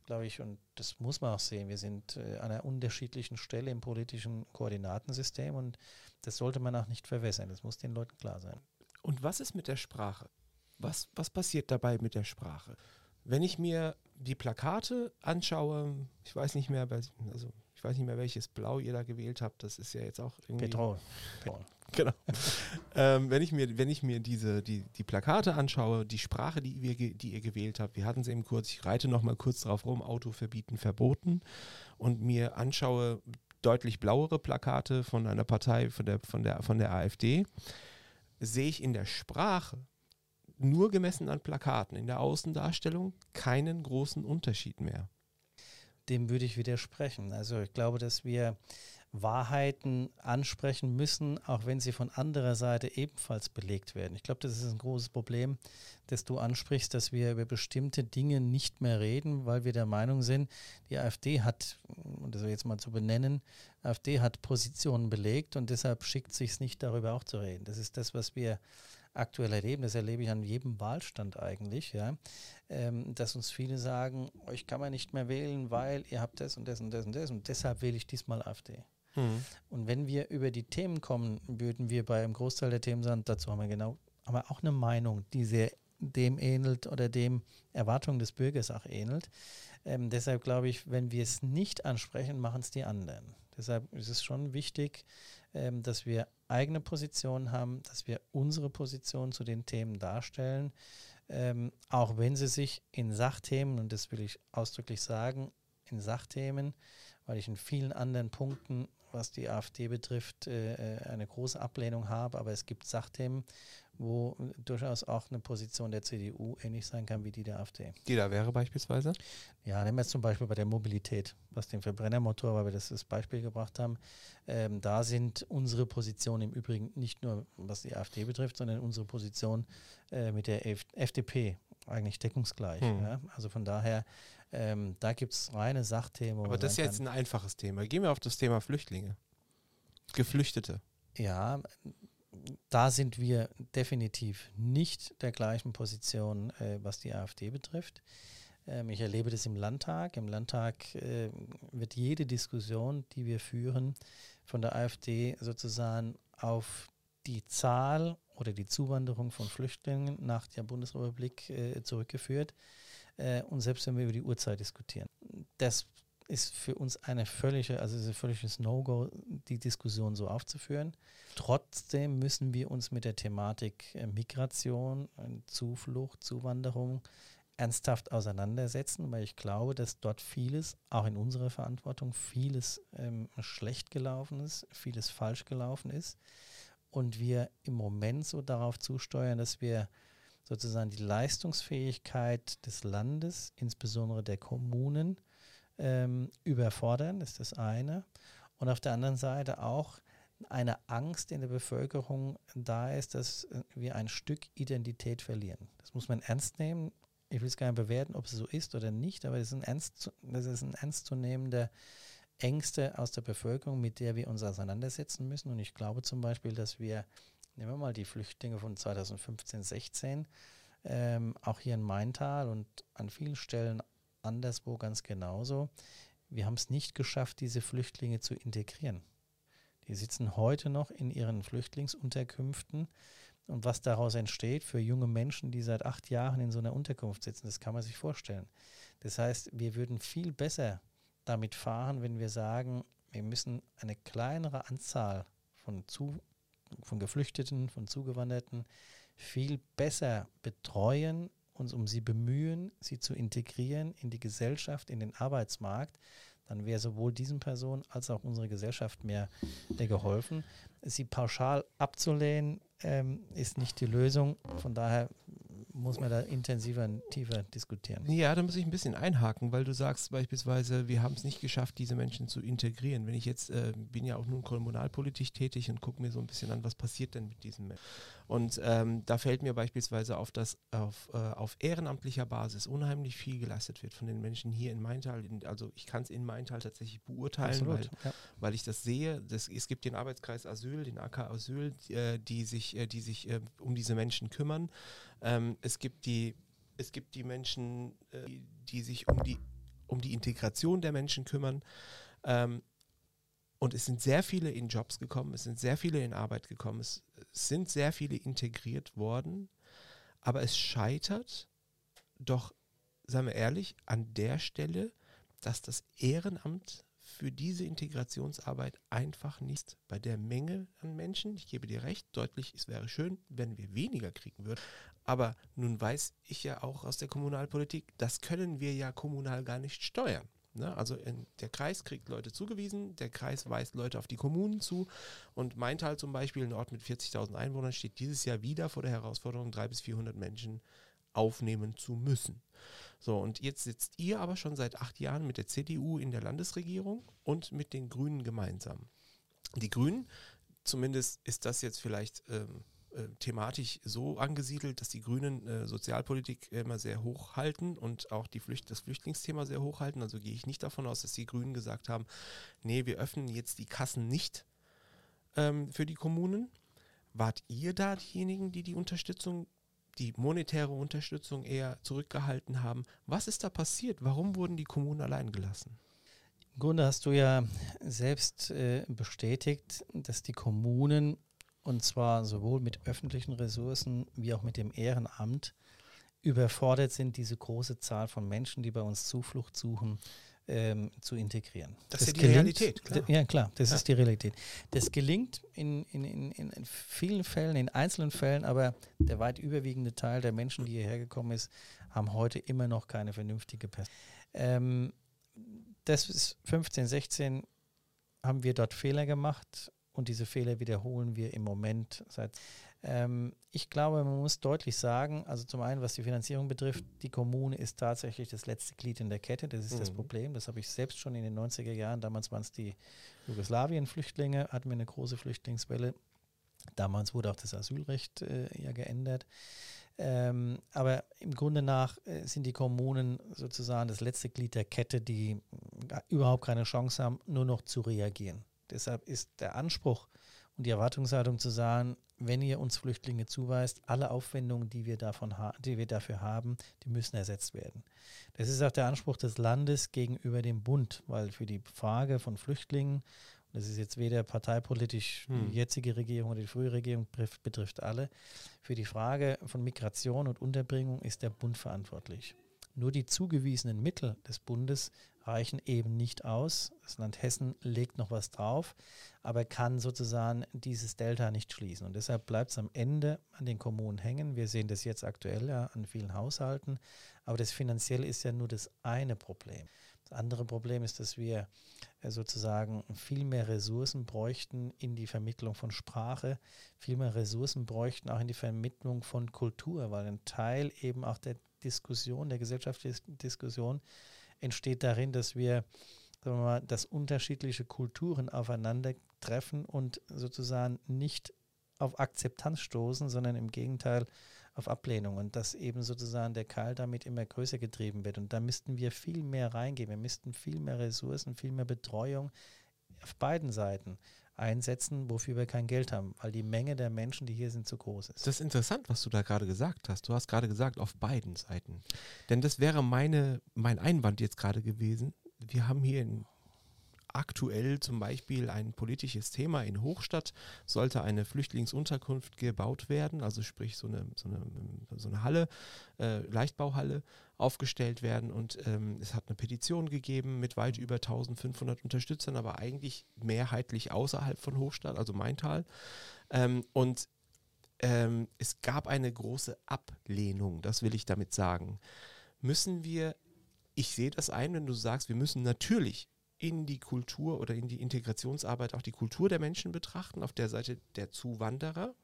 glaube ich, und das muss man auch sehen, wir sind äh, an einer unterschiedlichen Stelle im politischen Koordinatensystem und das sollte man auch nicht verwässern. Das muss den Leuten klar sein. Und was ist mit der Sprache? Was, was passiert dabei mit der Sprache? Wenn ich mir die Plakate anschaue, ich weiß nicht mehr, also ich weiß nicht mehr, welches Blau ihr da gewählt habt, das ist ja jetzt auch irgendwie. Petrol. Petrol. Genau. ähm, wenn ich mir, wenn ich mir diese, die, die Plakate anschaue, die Sprache, die, wir, die ihr gewählt habt, wir hatten es eben kurz, ich reite nochmal kurz drauf rum, Auto verbieten, verboten und mir anschaue deutlich blauere Plakate von einer Partei, von der, von der, von der AfD, sehe ich in der Sprache nur gemessen an Plakaten in der Außendarstellung keinen großen Unterschied mehr. Dem würde ich widersprechen. Also ich glaube, dass wir Wahrheiten ansprechen müssen, auch wenn sie von anderer Seite ebenfalls belegt werden. Ich glaube, das ist ein großes Problem, das du ansprichst, dass wir über bestimmte Dinge nicht mehr reden, weil wir der Meinung sind, die AfD hat, um das jetzt mal zu benennen, AfD hat Positionen belegt und deshalb schickt sich nicht darüber auch zu reden. Das ist das, was wir aktuell erleben, das erlebe ich an jedem Wahlstand eigentlich, ja, ähm, dass uns viele sagen, euch kann man nicht mehr wählen, weil ihr habt das und das und das und das und deshalb wähle ich diesmal AfD. Mhm. Und wenn wir über die Themen kommen, würden wir bei einem Großteil der Themen sagen, dazu haben wir genau, aber auch eine Meinung, die sehr dem ähnelt oder dem Erwartungen des Bürgers auch ähnelt. Ähm, deshalb glaube ich, wenn wir es nicht ansprechen, machen es die anderen. Deshalb ist es schon wichtig, ähm, dass wir eigene Positionen haben, dass wir unsere Position zu den Themen darstellen, ähm, auch wenn sie sich in Sachthemen, und das will ich ausdrücklich sagen, in Sachthemen, weil ich in vielen anderen Punkten, was die AfD betrifft, äh, äh, eine große Ablehnung habe, aber es gibt Sachthemen, wo durchaus auch eine Position der CDU ähnlich sein kann wie die der AfD. Die da wäre beispielsweise? Ja, nehmen wir jetzt zum Beispiel bei der Mobilität, was den Verbrennermotor, weil wir das als Beispiel gebracht haben. Ähm, da sind unsere Positionen im Übrigen nicht nur, was die AfD betrifft, sondern unsere Position äh, mit der FDP eigentlich deckungsgleich. Hm. Ja? Also von daher, ähm, da gibt es reine Sachthemen. Aber das ist jetzt ein einfaches Thema. Gehen wir auf das Thema Flüchtlinge. Geflüchtete. Ja, da sind wir definitiv nicht der gleichen Position, äh, was die AfD betrifft. Ähm, ich erlebe das im Landtag. Im Landtag äh, wird jede Diskussion, die wir führen, von der AfD sozusagen auf die Zahl oder die Zuwanderung von Flüchtlingen nach der Bundesrepublik äh, zurückgeführt. Äh, und selbst wenn wir über die Uhrzeit diskutieren. Das ist für uns eine völlige, also ist ein völliges No-Go, die Diskussion so aufzuführen. Trotzdem müssen wir uns mit der Thematik äh, Migration, Zuflucht, Zuwanderung ernsthaft auseinandersetzen, weil ich glaube, dass dort vieles, auch in unserer Verantwortung, vieles ähm, schlecht gelaufen ist, vieles falsch gelaufen ist und wir im Moment so darauf zusteuern, dass wir sozusagen die Leistungsfähigkeit des Landes, insbesondere der Kommunen, ähm, überfordern, ist das eine. Und auf der anderen Seite auch eine Angst in der Bevölkerung da ist, dass wir ein Stück Identität verlieren. Das muss man ernst nehmen. Ich will es gar nicht bewerten, ob es so ist oder nicht, aber das ist ein, ernst, das ist ein ernstzunehmender Ängste aus der Bevölkerung, mit der wir uns auseinandersetzen müssen. Und ich glaube zum Beispiel, dass wir, nehmen wir mal die Flüchtlinge von 2015, 16, ähm, auch hier in Maintal und an vielen Stellen anderswo ganz genauso. Wir haben es nicht geschafft, diese Flüchtlinge zu integrieren. Die sitzen heute noch in ihren Flüchtlingsunterkünften. Und was daraus entsteht für junge Menschen, die seit acht Jahren in so einer Unterkunft sitzen, das kann man sich vorstellen. Das heißt, wir würden viel besser damit fahren, wenn wir sagen, wir müssen eine kleinere Anzahl von, zu, von Geflüchteten, von Zugewanderten viel besser betreuen, uns um sie bemühen, sie zu integrieren in die Gesellschaft, in den Arbeitsmarkt, dann wäre sowohl diesen Personen als auch unsere Gesellschaft mehr geholfen. Sie pauschal abzulehnen, ähm, ist nicht die Lösung. Von daher muss man da intensiver und tiefer diskutieren. Ja, da muss ich ein bisschen einhaken, weil du sagst beispielsweise, wir haben es nicht geschafft, diese Menschen zu integrieren. Wenn ich jetzt, äh, bin ja auch nun kommunalpolitisch tätig und gucke mir so ein bisschen an, was passiert denn mit diesen Menschen. Und ähm, da fällt mir beispielsweise auf, dass auf, äh, auf ehrenamtlicher Basis unheimlich viel geleistet wird von den Menschen hier in Maintal. In, also ich kann es in Maintal tatsächlich beurteilen, Absolut, weil, ja. weil ich das sehe. Das, es gibt den Arbeitskreis Asyl, den AK Asyl, äh, die sich, äh, die sich äh, um diese Menschen kümmern. Ähm, es gibt die, es gibt die Menschen, äh, die sich um die, um die Integration der Menschen kümmern. Ähm, und es sind sehr viele in Jobs gekommen, es sind sehr viele in Arbeit gekommen, es sind sehr viele integriert worden, aber es scheitert doch, sagen wir ehrlich, an der Stelle, dass das Ehrenamt für diese Integrationsarbeit einfach nicht bei der Menge an Menschen, ich gebe dir recht, deutlich, es wäre schön, wenn wir weniger kriegen würden, aber nun weiß ich ja auch aus der Kommunalpolitik, das können wir ja kommunal gar nicht steuern. Ne? Also in, der Kreis kriegt Leute zugewiesen, der Kreis weist Leute auf die Kommunen zu und Maintal zum Beispiel, ein Ort mit 40.000 Einwohnern, steht dieses Jahr wieder vor der Herausforderung, 300 bis 400 Menschen aufnehmen zu müssen. So, und jetzt sitzt ihr aber schon seit acht Jahren mit der CDU in der Landesregierung und mit den Grünen gemeinsam. Die Grünen, zumindest ist das jetzt vielleicht ähm, äh, thematisch so angesiedelt, dass die Grünen äh, Sozialpolitik immer sehr hoch halten und auch die Flücht das Flüchtlingsthema sehr hoch halten. Also gehe ich nicht davon aus, dass die Grünen gesagt haben, nee, wir öffnen jetzt die Kassen nicht ähm, für die Kommunen. Wart ihr da diejenigen, die die Unterstützung, die monetäre Unterstützung eher zurückgehalten haben? Was ist da passiert? Warum wurden die Kommunen allein gelassen? Im Grunde hast du ja selbst äh, bestätigt, dass die Kommunen und zwar sowohl mit öffentlichen Ressourcen wie auch mit dem Ehrenamt, überfordert sind, diese große Zahl von Menschen, die bei uns Zuflucht suchen, ähm, zu integrieren. Das, das ist die gelingt, Realität. Klar. Ja, klar, das ja. ist die Realität. Das gelingt in, in, in, in vielen Fällen, in einzelnen Fällen, aber der weit überwiegende Teil der Menschen, die hierher gekommen ist, haben heute immer noch keine vernünftige Perspektive. Ähm, das ist 15, 16 haben wir dort Fehler gemacht und diese Fehler wiederholen wir im Moment seit. Ähm, ich glaube, man muss deutlich sagen, also zum einen, was die Finanzierung betrifft, die Kommune ist tatsächlich das letzte Glied in der Kette. Das ist mhm. das Problem. Das habe ich selbst schon in den 90er Jahren, damals waren es die Jugoslawien-Flüchtlinge, hatten wir eine große Flüchtlingswelle. Damals wurde auch das Asylrecht äh, ja geändert. Ähm, aber im Grunde nach äh, sind die Kommunen sozusagen das letzte Glied der Kette, die äh, überhaupt keine Chance haben, nur noch zu reagieren. Deshalb ist der Anspruch und die Erwartungshaltung zu sagen, wenn ihr uns Flüchtlinge zuweist, alle Aufwendungen, die wir, davon die wir dafür haben, die müssen ersetzt werden. Das ist auch der Anspruch des Landes gegenüber dem Bund, weil für die Frage von Flüchtlingen, und das ist jetzt weder parteipolitisch hm. die jetzige Regierung oder die frühere Regierung betrifft alle, für die Frage von Migration und Unterbringung ist der Bund verantwortlich. Nur die zugewiesenen Mittel des Bundes reichen eben nicht aus. Das Land Hessen legt noch was drauf, aber kann sozusagen dieses Delta nicht schließen. Und deshalb bleibt es am Ende an den Kommunen hängen. Wir sehen das jetzt aktuell ja an vielen Haushalten, aber das Finanzielle ist ja nur das eine Problem. Das andere Problem ist, dass wir äh, sozusagen viel mehr Ressourcen bräuchten in die Vermittlung von Sprache, viel mehr Ressourcen bräuchten auch in die Vermittlung von Kultur, weil ein Teil eben auch der Diskussion, der gesellschaftlichen Diskussion entsteht darin, dass wir, sagen wir mal, dass unterschiedliche Kulturen aufeinandertreffen und sozusagen nicht auf Akzeptanz stoßen, sondern im Gegenteil auf Ablehnung und dass eben sozusagen der Keil damit immer größer getrieben wird. Und da müssten wir viel mehr reingehen. Wir müssten viel mehr Ressourcen, viel mehr Betreuung auf beiden Seiten einsetzen, wofür wir kein Geld haben, weil die Menge der Menschen, die hier sind, zu groß ist. Das ist interessant, was du da gerade gesagt hast. Du hast gerade gesagt, auf beiden Seiten. Denn das wäre meine, mein Einwand jetzt gerade gewesen. Wir haben hier in aktuell zum Beispiel ein politisches Thema. In Hochstadt sollte eine Flüchtlingsunterkunft gebaut werden, also sprich so eine, so eine, so eine Halle, äh, Leichtbauhalle aufgestellt werden. Und ähm, es hat eine Petition gegeben mit weit über 1500 Unterstützern, aber eigentlich mehrheitlich außerhalb von Hochstadt, also Maintal. Ähm, und ähm, es gab eine große Ablehnung, das will ich damit sagen. Müssen wir ich sehe das ein, wenn du sagst, wir müssen natürlich in die Kultur oder in die Integrationsarbeit auch die Kultur der Menschen betrachten, auf der Seite der Zuwanderer.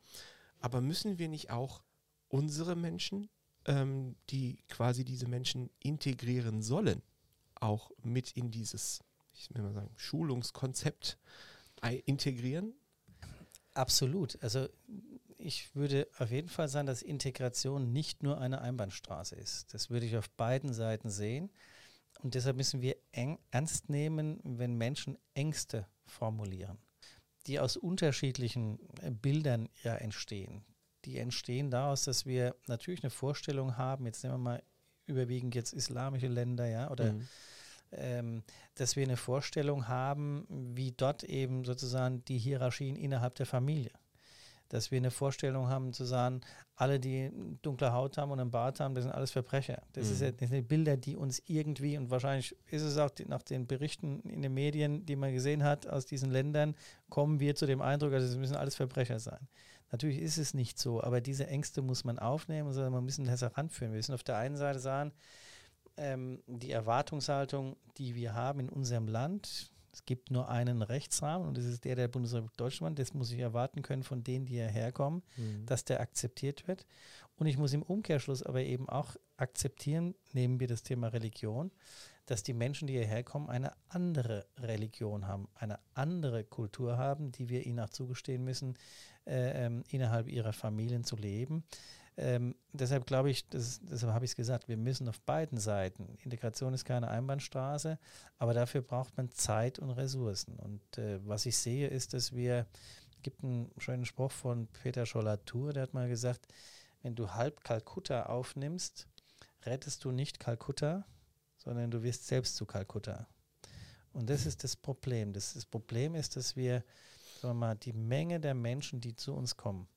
Aber müssen wir nicht auch unsere Menschen, ähm, die quasi diese Menschen integrieren sollen, auch mit in dieses, ich will mal sagen, Schulungskonzept integrieren? Absolut. Also ich würde auf jeden Fall sagen, dass Integration nicht nur eine Einbahnstraße ist. Das würde ich auf beiden Seiten sehen. Und deshalb müssen wir eng, ernst nehmen, wenn Menschen Ängste formulieren, die aus unterschiedlichen äh, Bildern ja entstehen. Die entstehen daraus, dass wir natürlich eine Vorstellung haben, jetzt nehmen wir mal überwiegend jetzt islamische Länder, ja, oder mhm. ähm, dass wir eine Vorstellung haben, wie dort eben sozusagen die Hierarchien innerhalb der Familie dass wir eine Vorstellung haben zu sagen, alle, die dunkle Haut haben und einen Bart haben, das sind alles Verbrecher. Das, mhm. ist ja, das sind Bilder, die uns irgendwie, und wahrscheinlich ist es auch die, nach den Berichten in den Medien, die man gesehen hat aus diesen Ländern, kommen wir zu dem Eindruck, also es müssen alles Verbrecher sein. Natürlich ist es nicht so, aber diese Ängste muss man aufnehmen und man müssen das heranführen. Wir müssen auf der einen Seite sagen, ähm, die Erwartungshaltung, die wir haben in unserem Land, es gibt nur einen Rechtsrahmen und das ist der der Bundesrepublik Deutschland. Das muss ich erwarten können von denen, die hierher kommen, mhm. dass der akzeptiert wird. Und ich muss im Umkehrschluss aber eben auch akzeptieren, nehmen wir das Thema Religion, dass die Menschen, die hierher kommen, eine andere Religion haben, eine andere Kultur haben, die wir ihnen auch zugestehen müssen, äh, ähm, innerhalb ihrer Familien zu leben. Ähm, deshalb glaube ich, das, deshalb habe ich es gesagt, wir müssen auf beiden Seiten. Integration ist keine Einbahnstraße, aber dafür braucht man Zeit und Ressourcen. Und äh, was ich sehe, ist, dass wir, es gibt einen schönen Spruch von Peter Schollatur, der hat mal gesagt, wenn du halb Kalkutta aufnimmst, rettest du nicht Kalkutta, sondern du wirst selbst zu Kalkutta. Und das ist das Problem. Das, das Problem ist, dass wir, sagen wir mal, die Menge der Menschen, die zu uns kommen,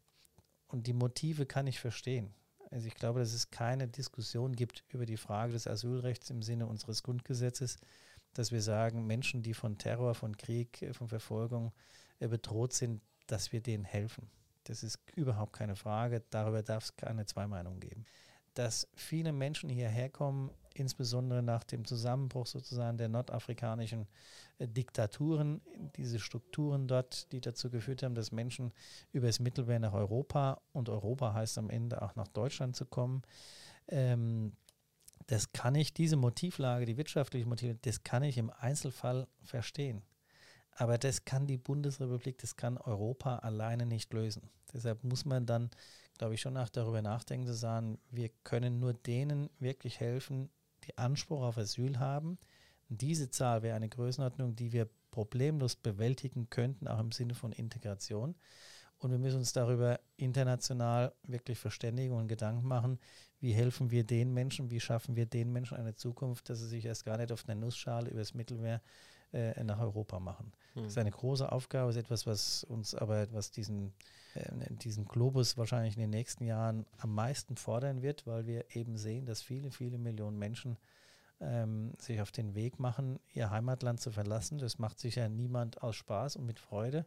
und die Motive kann ich verstehen. Also ich glaube, dass es keine Diskussion gibt über die Frage des Asylrechts im Sinne unseres Grundgesetzes, dass wir sagen, Menschen, die von Terror, von Krieg, äh, von Verfolgung äh, bedroht sind, dass wir denen helfen. Das ist überhaupt keine Frage. Darüber darf es keine Zweimeinung geben. Dass viele Menschen hierher kommen, insbesondere nach dem Zusammenbruch sozusagen der nordafrikanischen äh, Diktaturen, diese Strukturen dort, die dazu geführt haben, dass Menschen über das Mittelmeer nach Europa und Europa heißt am Ende auch nach Deutschland zu kommen. Ähm, das kann ich, diese Motivlage, die wirtschaftliche Motive, das kann ich im Einzelfall verstehen. Aber das kann die Bundesrepublik, das kann Europa alleine nicht lösen. Deshalb muss man dann, glaube ich, schon auch darüber nachdenken, zu sagen, wir können nur denen wirklich helfen, die Anspruch auf Asyl haben. Diese Zahl wäre eine Größenordnung, die wir problemlos bewältigen könnten, auch im Sinne von Integration. Und wir müssen uns darüber international wirklich verständigen und Gedanken machen, wie helfen wir den Menschen, wie schaffen wir den Menschen eine Zukunft, dass sie sich erst gar nicht auf einer Nussschale übers Mittelmeer äh, nach Europa machen. Mhm. Das ist eine große Aufgabe, ist etwas, was uns aber, was diesen, äh, diesen Globus wahrscheinlich in den nächsten Jahren am meisten fordern wird, weil wir eben sehen, dass viele, viele Millionen Menschen ähm, sich auf den Weg machen, ihr Heimatland zu verlassen. Das macht sicher niemand aus Spaß und mit Freude,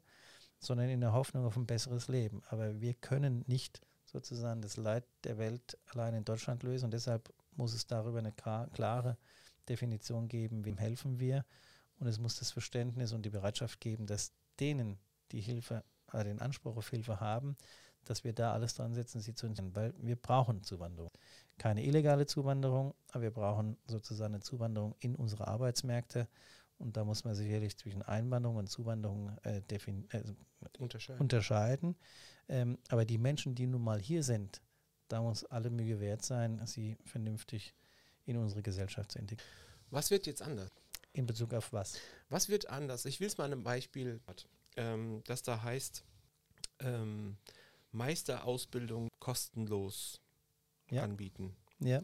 sondern in der Hoffnung auf ein besseres Leben. Aber wir können nicht sozusagen das Leid der Welt allein in Deutschland lösen und deshalb muss es darüber eine klare Definition geben, wem helfen wir und es muss das Verständnis und die Bereitschaft geben, dass denen, die Hilfe, äh, den Anspruch auf Hilfe haben, dass wir da alles dran setzen, sie zu entdecken, weil wir brauchen Zuwanderung. Keine illegale Zuwanderung, aber wir brauchen sozusagen eine Zuwanderung in unsere Arbeitsmärkte. Und da muss man sicherlich zwischen Einwanderung und Zuwanderung äh, äh, unterscheiden. unterscheiden. Ähm, aber die Menschen, die nun mal hier sind, da muss alle Mühe wert sein, sie vernünftig in unsere Gesellschaft zu integrieren. Was wird jetzt anders? In Bezug auf was? Was wird anders? Ich will es mal an einem Beispiel, ähm, das da heißt, ähm, Meisterausbildung kostenlos ja. anbieten. Ja.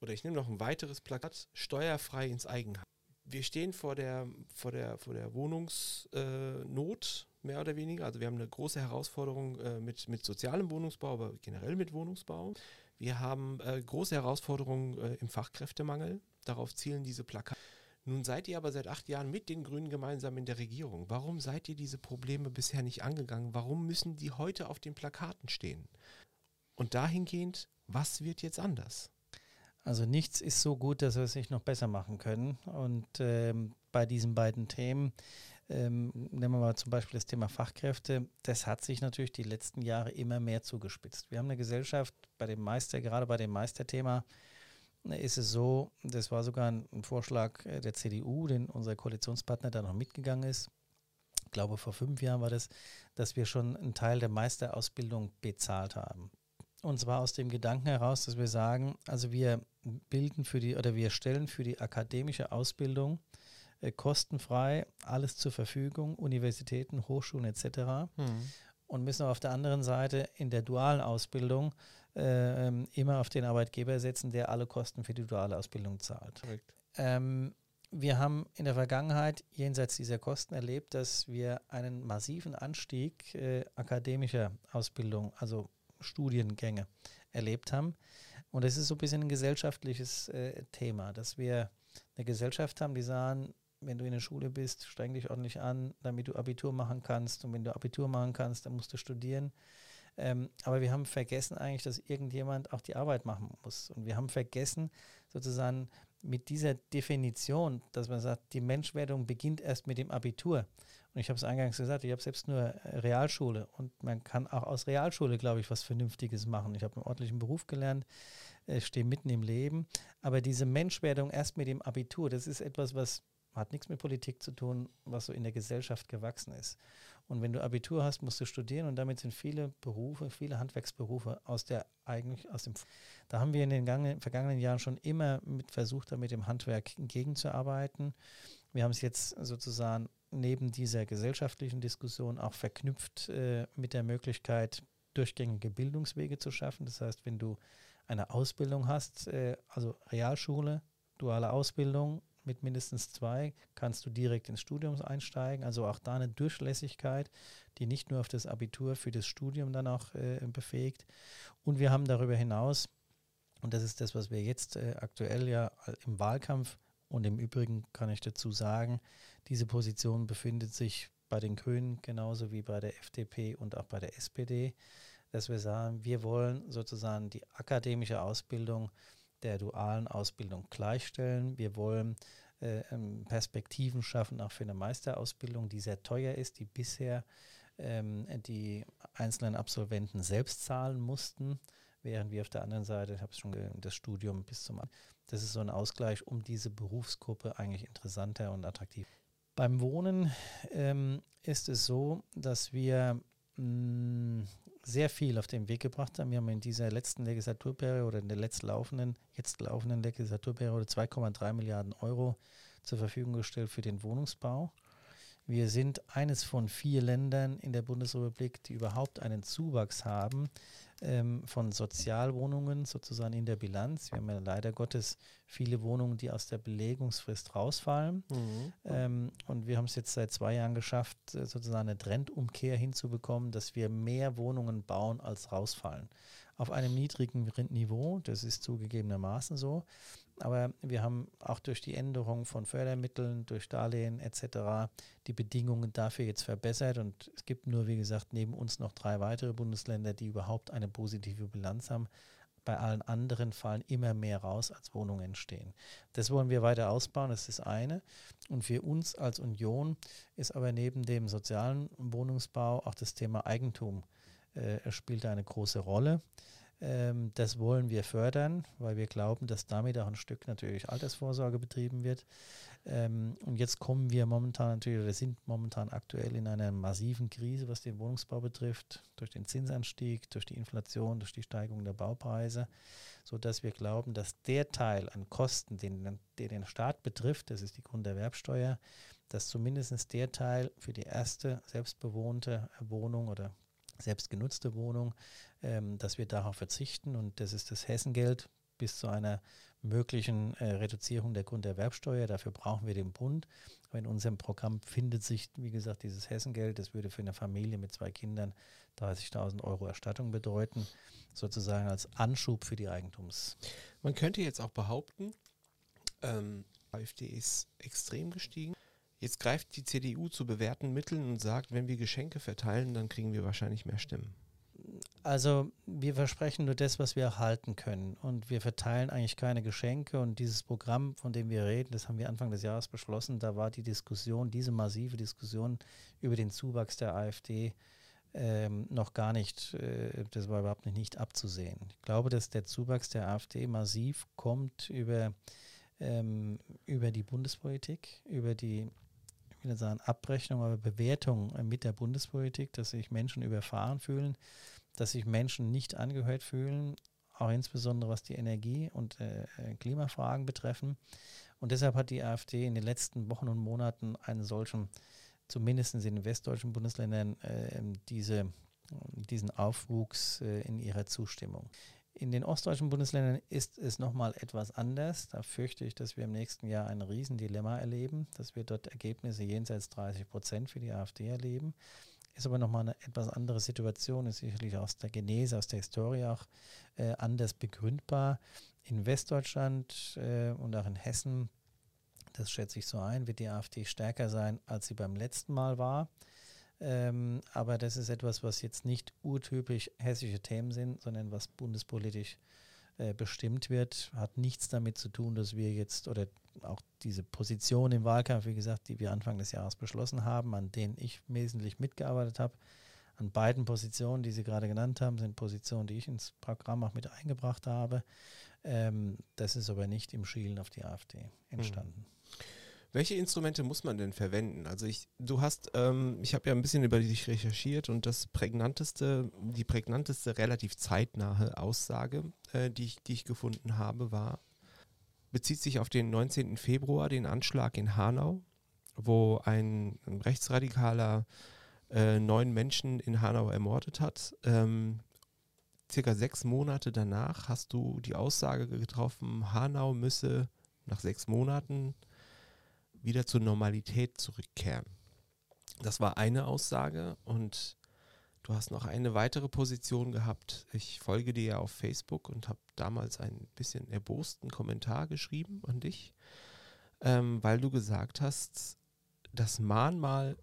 Oder ich nehme noch ein weiteres Plakat, steuerfrei ins Eigenheim. Wir stehen vor der, vor der, vor der Wohnungsnot, äh, mehr oder weniger. Also wir haben eine große Herausforderung äh, mit, mit sozialem Wohnungsbau, aber generell mit Wohnungsbau. Wir haben äh, große Herausforderungen äh, im Fachkräftemangel. Darauf zielen diese Plakate. Nun seid ihr aber seit acht Jahren mit den Grünen gemeinsam in der Regierung. Warum seid ihr diese Probleme bisher nicht angegangen? Warum müssen die heute auf den Plakaten stehen? Und dahingehend, was wird jetzt anders? Also nichts ist so gut, dass wir es nicht noch besser machen können. Und ähm, bei diesen beiden Themen, ähm, nehmen wir mal zum Beispiel das Thema Fachkräfte, das hat sich natürlich die letzten Jahre immer mehr zugespitzt. Wir haben eine Gesellschaft bei dem Meister, gerade bei dem Meisterthema, ist es so, das war sogar ein, Vorschlag äh, der CDU, den unser Koalitionspartner da noch mitgegangen ist. Ich glaube, vor fünf Jahren war das, dass wir schon einen Teil der Meisterausbildung bezahlt haben. Und zwar aus dem Gedanken heraus, dass wir sagen, also wir bilden für die oder wir stellen für die akademische Ausbildung äh, kostenfrei alles zur Verfügung, Universitäten, Hochschulen etc. Mhm. Und müssen auf der anderen Seite in der dualen Ausbildung äh, immer auf den Arbeitgeber setzen, der alle Kosten für die duale Ausbildung zahlt. Ähm, wir haben in der Vergangenheit jenseits dieser Kosten erlebt, dass wir einen massiven Anstieg äh, akademischer Ausbildung, also Studiengänge, erlebt haben. Und es ist so ein bisschen ein gesellschaftliches äh, Thema, dass wir eine Gesellschaft haben, die sagen, wenn du in der Schule bist, streng dich ordentlich an, damit du Abitur machen kannst. Und wenn du Abitur machen kannst, dann musst du studieren. Ähm, aber wir haben vergessen eigentlich, dass irgendjemand auch die Arbeit machen muss. Und wir haben vergessen, sozusagen mit dieser Definition, dass man sagt, die Menschwerdung beginnt erst mit dem Abitur. Und ich habe es eingangs gesagt, ich habe selbst nur Realschule und man kann auch aus Realschule, glaube ich, was Vernünftiges machen. Ich habe einen ordentlichen Beruf gelernt, stehe mitten im Leben. Aber diese Menschwerdung erst mit dem Abitur, das ist etwas, was hat nichts mit Politik zu tun, was so in der Gesellschaft gewachsen ist. Und wenn du Abitur hast, musst du studieren und damit sind viele Berufe, viele Handwerksberufe aus der eigentlich aus dem da haben wir in den gangen, vergangenen Jahren schon immer mit versucht, da mit dem Handwerk entgegenzuarbeiten. Wir haben es jetzt sozusagen neben dieser gesellschaftlichen Diskussion auch verknüpft äh, mit der Möglichkeit, durchgängige Bildungswege zu schaffen. Das heißt, wenn du eine Ausbildung hast, äh, also Realschule, duale Ausbildung mit mindestens zwei kannst du direkt ins Studium einsteigen. Also auch da eine Durchlässigkeit, die nicht nur auf das Abitur für das Studium dann auch äh, befähigt. Und wir haben darüber hinaus, und das ist das, was wir jetzt äh, aktuell ja im Wahlkampf und im Übrigen kann ich dazu sagen, diese Position befindet sich bei den Grünen genauso wie bei der FDP und auch bei der SPD, dass wir sagen, wir wollen sozusagen die akademische Ausbildung der dualen Ausbildung gleichstellen. Wir wollen äh, ähm, Perspektiven schaffen, auch für eine Meisterausbildung, die sehr teuer ist, die bisher ähm, die einzelnen Absolventen selbst zahlen mussten, während wir auf der anderen Seite, ich habe es schon das Studium bis zum das ist so ein Ausgleich, um diese Berufsgruppe eigentlich interessanter und attraktiv. Beim Wohnen ähm, ist es so, dass wir mm, sehr viel auf den Weg gebracht haben. Wir haben in dieser letzten Legislaturperiode in der letzten jetzt laufenden Legislaturperiode 2,3 Milliarden Euro zur Verfügung gestellt für den Wohnungsbau. Wir sind eines von vier Ländern in der Bundesrepublik, die überhaupt einen Zuwachs haben ähm, von Sozialwohnungen sozusagen in der Bilanz. Wir haben ja leider Gottes viele Wohnungen, die aus der Belegungsfrist rausfallen. Mhm. Ähm, und wir haben es jetzt seit zwei Jahren geschafft, äh, sozusagen eine Trendumkehr hinzubekommen, dass wir mehr Wohnungen bauen, als rausfallen. Auf einem niedrigen Niveau. Das ist zugegebenermaßen so. Aber wir haben auch durch die Änderung von Fördermitteln, durch Darlehen etc. die Bedingungen dafür jetzt verbessert. Und es gibt nur, wie gesagt, neben uns noch drei weitere Bundesländer, die überhaupt eine positive Bilanz haben. Bei allen anderen fallen immer mehr raus, als Wohnungen entstehen. Das wollen wir weiter ausbauen, das ist eine. Und für uns als Union ist aber neben dem sozialen Wohnungsbau auch das Thema Eigentum äh, spielt eine große Rolle. Ähm, das wollen wir fördern, weil wir glauben, dass damit auch ein Stück natürlich Altersvorsorge betrieben wird. Ähm, und jetzt kommen wir momentan natürlich, oder sind momentan aktuell in einer massiven Krise, was den Wohnungsbau betrifft, durch den Zinsanstieg, durch die Inflation, durch die Steigerung der Baupreise, sodass wir glauben, dass der Teil an Kosten, den, der den Staat betrifft, das ist die Grunderwerbsteuer, dass zumindest der Teil für die erste selbstbewohnte Wohnung oder selbstgenutzte Wohnung, ähm, dass wir darauf verzichten und das ist das Hessengeld bis zu einer möglichen äh, Reduzierung der Grunderwerbsteuer. Dafür brauchen wir den Bund. Aber in unserem Programm findet sich, wie gesagt, dieses Hessengeld. Das würde für eine Familie mit zwei Kindern 30.000 Euro Erstattung bedeuten, sozusagen als Anschub für die Eigentums. Man könnte jetzt auch behaupten, ähm, AfD ist extrem gestiegen. Jetzt greift die CDU zu bewährten Mitteln und sagt, wenn wir Geschenke verteilen, dann kriegen wir wahrscheinlich mehr Stimmen. Also wir versprechen nur das, was wir erhalten können. Und wir verteilen eigentlich keine Geschenke. Und dieses Programm, von dem wir reden, das haben wir Anfang des Jahres beschlossen, da war die Diskussion, diese massive Diskussion über den Zuwachs der AfD ähm, noch gar nicht, äh, das war überhaupt nicht, nicht abzusehen. Ich glaube, dass der Zuwachs der AfD massiv kommt über, ähm, über die Bundespolitik, über die ich will sagen Abrechnung, aber Bewertung mit der Bundespolitik, dass sich Menschen überfahren fühlen, dass sich Menschen nicht angehört fühlen, auch insbesondere was die Energie- und äh, Klimafragen betreffen. Und deshalb hat die AfD in den letzten Wochen und Monaten einen solchen, zumindest in den westdeutschen Bundesländern, äh, diese, diesen Aufwuchs äh, in ihrer Zustimmung. In den ostdeutschen Bundesländern ist es nochmal etwas anders. Da fürchte ich, dass wir im nächsten Jahr ein Riesendilemma erleben, dass wir dort Ergebnisse jenseits 30 Prozent für die AfD erleben. Ist aber nochmal eine etwas andere Situation, ist sicherlich aus der Genese, aus der Historie auch äh, anders begründbar. In Westdeutschland äh, und auch in Hessen, das schätze ich so ein, wird die AfD stärker sein, als sie beim letzten Mal war. Ähm, aber das ist etwas, was jetzt nicht urtypisch hessische Themen sind, sondern was bundespolitisch äh, bestimmt wird. Hat nichts damit zu tun, dass wir jetzt oder auch diese Position im Wahlkampf, wie gesagt, die wir Anfang des Jahres beschlossen haben, an denen ich wesentlich mitgearbeitet habe. An beiden Positionen, die Sie gerade genannt haben, sind Positionen, die ich ins Programm auch mit eingebracht habe. Ähm, das ist aber nicht im Schielen auf die AfD hm. entstanden. Mhm. Welche Instrumente muss man denn verwenden? Also ich, du hast, ähm, ich habe ja ein bisschen über dich recherchiert und das prägnanteste, die prägnanteste, relativ zeitnahe Aussage, äh, die, ich, die ich gefunden habe, war, bezieht sich auf den 19. Februar, den Anschlag in Hanau, wo ein, ein rechtsradikaler äh, neun Menschen in Hanau ermordet hat. Ähm, circa sechs Monate danach hast du die Aussage getroffen, Hanau müsse nach sechs Monaten wieder zur Normalität zurückkehren. Das war eine Aussage und du hast noch eine weitere Position gehabt. Ich folge dir ja auf Facebook und habe damals einen bisschen erbosten Kommentar geschrieben an dich, ähm, weil du gesagt hast, das Mahnmal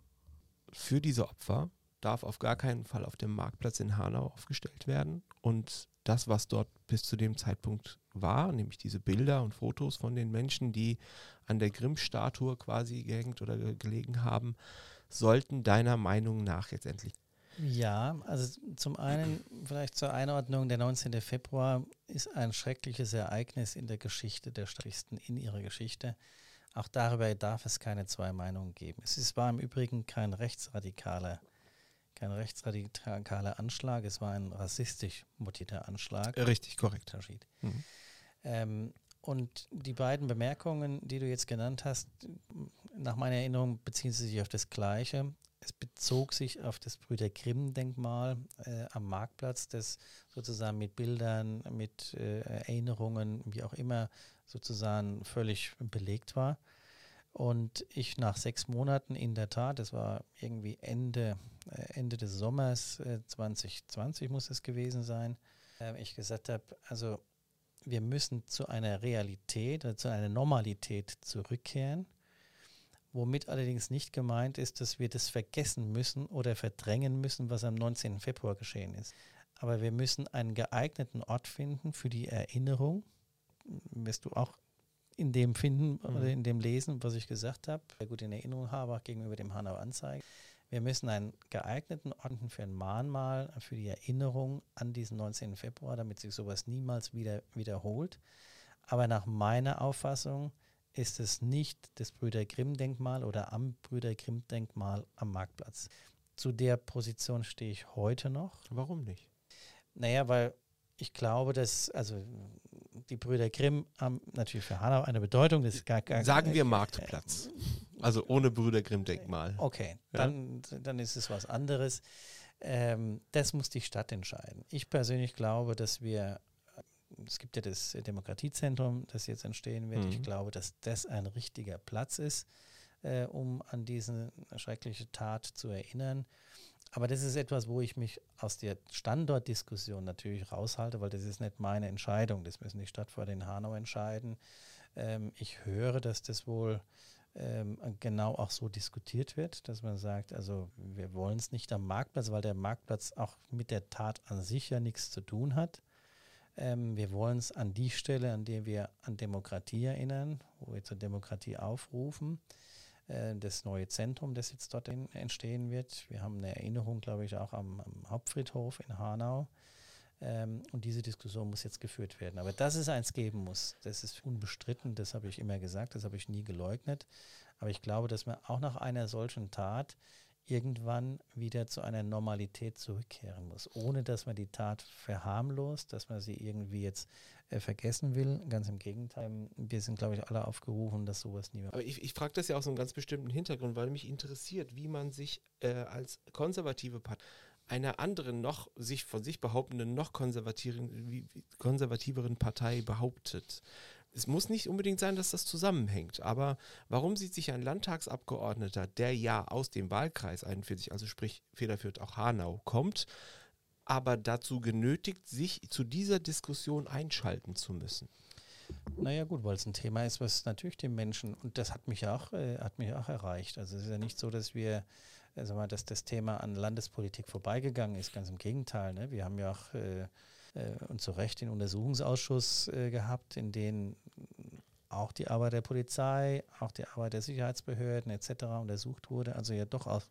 für diese Opfer darf auf gar keinen Fall auf dem Marktplatz in Hanau aufgestellt werden und das, was dort bis zu dem Zeitpunkt war, nämlich diese Bilder und Fotos von den Menschen, die an der Grimm-Statue quasi gehängt oder gelegen haben, sollten deiner Meinung nach jetzt endlich. Ja, also zum einen vielleicht zur Einordnung, der 19. Februar ist ein schreckliches Ereignis in der Geschichte der Stadtisten, in ihrer Geschichte. Auch darüber darf es keine zwei Meinungen geben. Es war im Übrigen kein rechtsradikaler kein rechtsradikaler Anschlag, es war ein rassistisch motivierter Anschlag. Richtig, korrekt. Mhm. Ähm, und die beiden Bemerkungen, die du jetzt genannt hast, nach meiner Erinnerung beziehen sie sich auf das Gleiche. Es bezog sich auf das Brüder Grimm-Denkmal äh, am Marktplatz, das sozusagen mit Bildern, mit äh, Erinnerungen, wie auch immer, sozusagen völlig belegt war. Und ich nach sechs Monaten in der Tat, das war irgendwie Ende, äh, Ende des Sommers äh, 2020 muss es gewesen sein, äh, ich gesagt habe, also wir müssen zu einer Realität oder zu einer Normalität zurückkehren, womit allerdings nicht gemeint ist, dass wir das vergessen müssen oder verdrängen müssen, was am 19. Februar geschehen ist. Aber wir müssen einen geeigneten Ort finden für die Erinnerung. Wirst du auch in dem finden mhm. oder in dem lesen, was ich gesagt habe, gut in Erinnerung habe, auch gegenüber dem Hanau Anzeiger. Wir müssen einen geeigneten Ort für ein Mahnmal, für die Erinnerung an diesen 19. Februar, damit sich sowas niemals wieder wiederholt. Aber nach meiner Auffassung ist es nicht das Brüder Grimm-Denkmal oder am Brüder Grimm-Denkmal am Marktplatz. Zu der Position stehe ich heute noch. Warum nicht? Naja, weil ich glaube, dass, also die Brüder Grimm haben natürlich für Hanau eine Bedeutung. Das gar, gar, Sagen wir Marktplatz. Äh, also ohne Brüder Grimm-Denkmal. Okay, ja? dann, dann ist es was anderes. Ähm, das muss die Stadt entscheiden. Ich persönlich glaube, dass wir, es gibt ja das Demokratiezentrum, das jetzt entstehen wird. Mhm. Ich glaube, dass das ein richtiger Platz ist, äh, um an diese schreckliche Tat zu erinnern. Aber das ist etwas, wo ich mich aus der Standortdiskussion natürlich raushalte, weil das ist nicht meine Entscheidung. Das müssen die Stadtverwaltung in Hanau entscheiden. Ähm, ich höre, dass das wohl ähm, genau auch so diskutiert wird, dass man sagt, also wir wollen es nicht am Marktplatz, weil der Marktplatz auch mit der Tat an sich ja nichts zu tun hat. Ähm, wir wollen es an die Stelle, an der wir an Demokratie erinnern, wo wir zur Demokratie aufrufen. Äh, das neue Zentrum, das jetzt dort in, entstehen wird. Wir haben eine Erinnerung, glaube ich, auch am, am Hauptfriedhof in Hanau. Ähm, und diese Diskussion muss jetzt geführt werden. Aber dass es eins geben muss, das ist unbestritten, das habe ich immer gesagt, das habe ich nie geleugnet. Aber ich glaube, dass man auch nach einer solchen Tat irgendwann wieder zu einer Normalität zurückkehren muss, ohne dass man die Tat verharmlost, dass man sie irgendwie jetzt äh, vergessen will. Ganz im Gegenteil, wir sind, glaube ich, alle aufgerufen, dass sowas nie mehr. Aber ich, ich frage das ja aus einem ganz bestimmten Hintergrund, weil mich interessiert, wie man sich äh, als konservative Partei einer anderen noch sich von sich behauptenden noch konservativeren, konservativeren Partei behauptet. Es muss nicht unbedingt sein, dass das zusammenhängt, aber warum sieht sich ein Landtagsabgeordneter, der ja aus dem Wahlkreis 41, also sprich federführend auch Hanau, kommt, aber dazu genötigt, sich zu dieser Diskussion einschalten zu müssen? Naja gut, weil es ein Thema ist, was natürlich den Menschen, und das hat mich auch, äh, hat mich auch erreicht. Also es ist ja nicht so, dass wir, also mal, dass das Thema an Landespolitik vorbeigegangen ist, ganz im Gegenteil. Ne? Wir haben ja auch äh, äh, und zu Recht den Untersuchungsausschuss äh, gehabt, in dem auch die Arbeit der Polizei, auch die Arbeit der Sicherheitsbehörden etc. untersucht wurde, also ja doch auch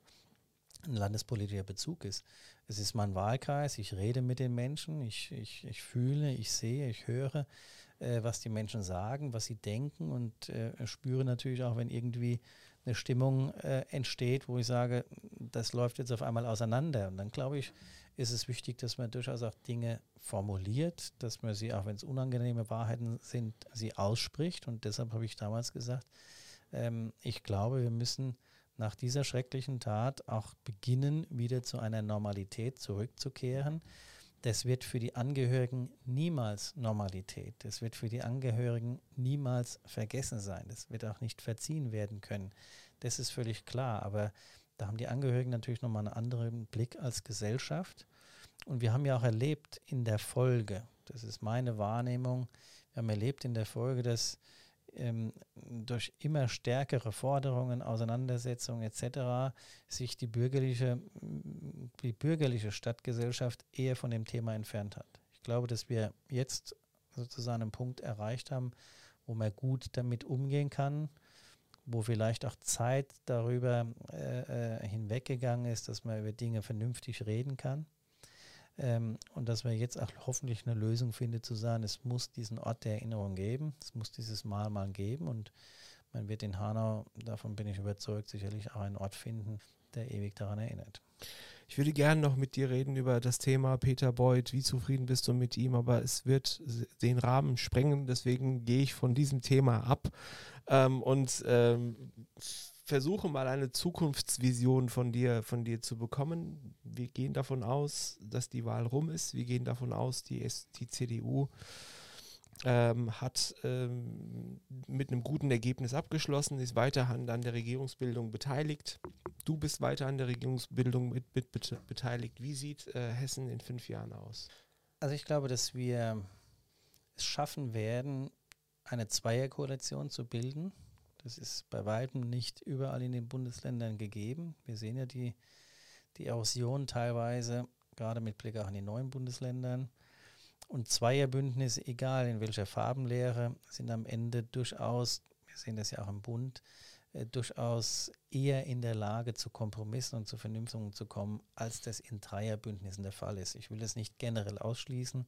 ein landespolitischer Bezug ist. Es ist mein Wahlkreis, ich rede mit den Menschen, ich, ich, ich fühle, ich sehe, ich höre, äh, was die Menschen sagen, was sie denken und äh, spüre natürlich auch, wenn irgendwie eine Stimmung äh, entsteht, wo ich sage, das läuft jetzt auf einmal auseinander. Und dann glaube ich, ist es wichtig, dass man durchaus auch Dinge formuliert, dass man sie, auch wenn es unangenehme Wahrheiten sind, sie ausspricht. Und deshalb habe ich damals gesagt, ähm, ich glaube, wir müssen nach dieser schrecklichen Tat auch beginnen, wieder zu einer Normalität zurückzukehren. Das wird für die Angehörigen niemals Normalität. Das wird für die Angehörigen niemals vergessen sein. Das wird auch nicht verziehen werden können. Das ist völlig klar. Aber da haben die Angehörigen natürlich nochmal einen anderen Blick als Gesellschaft. Und wir haben ja auch erlebt in der Folge, das ist meine Wahrnehmung, wir haben erlebt in der Folge, dass ähm, durch immer stärkere Forderungen, Auseinandersetzungen etc. sich die bürgerliche, die bürgerliche Stadtgesellschaft eher von dem Thema entfernt hat. Ich glaube, dass wir jetzt sozusagen einen Punkt erreicht haben, wo man gut damit umgehen kann, wo vielleicht auch Zeit darüber äh, äh hinweggegangen ist, dass man über Dinge vernünftig reden kann. Ähm, und dass man jetzt auch hoffentlich eine Lösung findet, zu sagen, es muss diesen Ort der Erinnerung geben, es muss dieses Mahnmal geben und man wird in Hanau, davon bin ich überzeugt, sicherlich auch einen Ort finden, der ewig daran erinnert. Ich würde gerne noch mit dir reden über das Thema Peter Beuth. Wie zufrieden bist du mit ihm? Aber es wird den Rahmen sprengen. Deswegen gehe ich von diesem Thema ab ähm, und ähm, versuche mal eine Zukunftsvision von dir, von dir zu bekommen. Wir gehen davon aus, dass die Wahl rum ist. Wir gehen davon aus, die, die CDU ähm, hat ähm, mit einem guten Ergebnis abgeschlossen, ist weiterhin an der Regierungsbildung beteiligt. Du bist weiter an der Regierungsbildung mit, mit beteiligt. Wie sieht äh, Hessen in fünf Jahren aus? Also ich glaube, dass wir es schaffen werden, eine Zweierkoalition zu bilden. Das ist bei weitem nicht überall in den Bundesländern gegeben. Wir sehen ja die, die Erosion teilweise, gerade mit Blick auch in die neuen Bundesländern. Und Zweierbündnisse, egal in welcher Farbenlehre, sind am Ende durchaus, wir sehen das ja auch im Bund, äh, durchaus eher in der Lage, zu Kompromissen und zu Vernünftungen zu kommen, als das in Dreierbündnissen der Fall ist. Ich will das nicht generell ausschließen,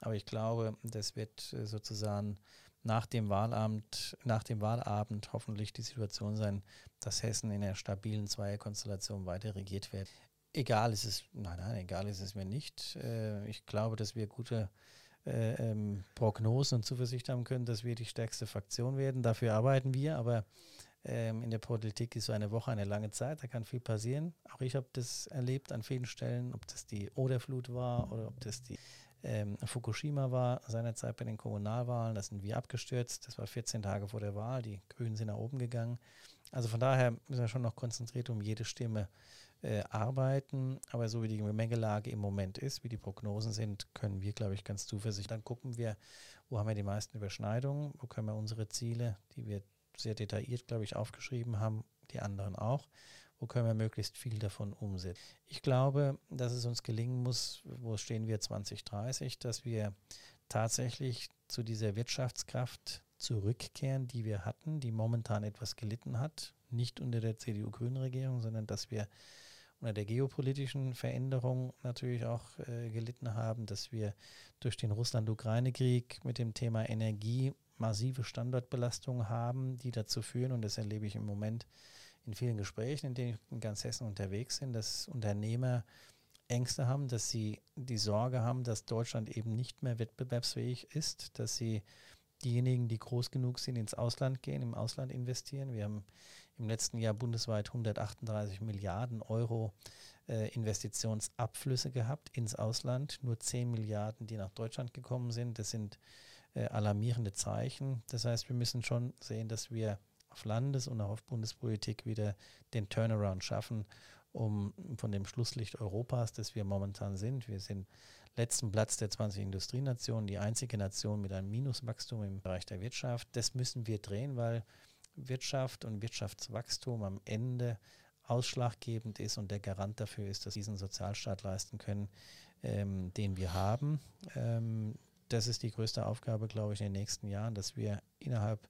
aber ich glaube, das wird äh, sozusagen nach dem Wahlabend, nach dem Wahlabend hoffentlich die Situation sein, dass Hessen in einer stabilen Zweierkonstellation weiter regiert wird. Egal ist es, nein, nein, egal ist es mir nicht. Äh, ich glaube, dass wir gute äh, ähm, Prognosen und Zuversicht haben können, dass wir die stärkste Fraktion werden. Dafür arbeiten wir, aber ähm, in der Politik ist so eine Woche eine lange Zeit, da kann viel passieren. Auch ich habe das erlebt an vielen Stellen, ob das die Oderflut war oder ob das die ähm, Fukushima war, seinerzeit bei den Kommunalwahlen, da sind wir abgestürzt. Das war 14 Tage vor der Wahl, die Grünen sind nach oben gegangen. Also von daher müssen wir schon noch konzentriert um jede Stimme äh, arbeiten. Aber so wie die Gemengelage im Moment ist, wie die Prognosen sind, können wir, glaube ich, ganz zuversichtlich. Dann gucken wir, wo haben wir die meisten Überschneidungen, wo können wir unsere Ziele, die wir sehr detailliert, glaube ich, aufgeschrieben haben, die anderen auch. Wo können wir möglichst viel davon umsetzen? Ich glaube, dass es uns gelingen muss, wo stehen wir 2030, dass wir tatsächlich zu dieser Wirtschaftskraft zurückkehren, die wir hatten, die momentan etwas gelitten hat. Nicht unter der CDU-Grünen-Regierung, sondern dass wir unter der geopolitischen Veränderung natürlich auch äh, gelitten haben, dass wir durch den Russland-Ukraine-Krieg mit dem Thema Energie massive Standortbelastungen haben, die dazu führen, und das erlebe ich im Moment in vielen Gesprächen, in denen ich in ganz Hessen unterwegs bin, dass Unternehmer Ängste haben, dass sie die Sorge haben, dass Deutschland eben nicht mehr wettbewerbsfähig ist, dass sie diejenigen, die groß genug sind, ins Ausland gehen, im Ausland investieren. Wir haben im letzten Jahr bundesweit 138 Milliarden Euro äh, Investitionsabflüsse gehabt ins Ausland, nur 10 Milliarden, die nach Deutschland gekommen sind. Das sind äh, alarmierende Zeichen. Das heißt, wir müssen schon sehen, dass wir auf Landes- und auch auf Bundespolitik wieder den Turnaround schaffen, um von dem Schlusslicht Europas, das wir momentan sind, wir sind letzten Platz der 20 Industrienationen, die einzige Nation mit einem Minuswachstum im Bereich der Wirtschaft. Das müssen wir drehen, weil Wirtschaft und Wirtschaftswachstum am Ende ausschlaggebend ist und der Garant dafür ist, dass wir diesen Sozialstaat leisten können, ähm, den wir haben. Ähm, das ist die größte Aufgabe, glaube ich, in den nächsten Jahren, dass wir innerhalb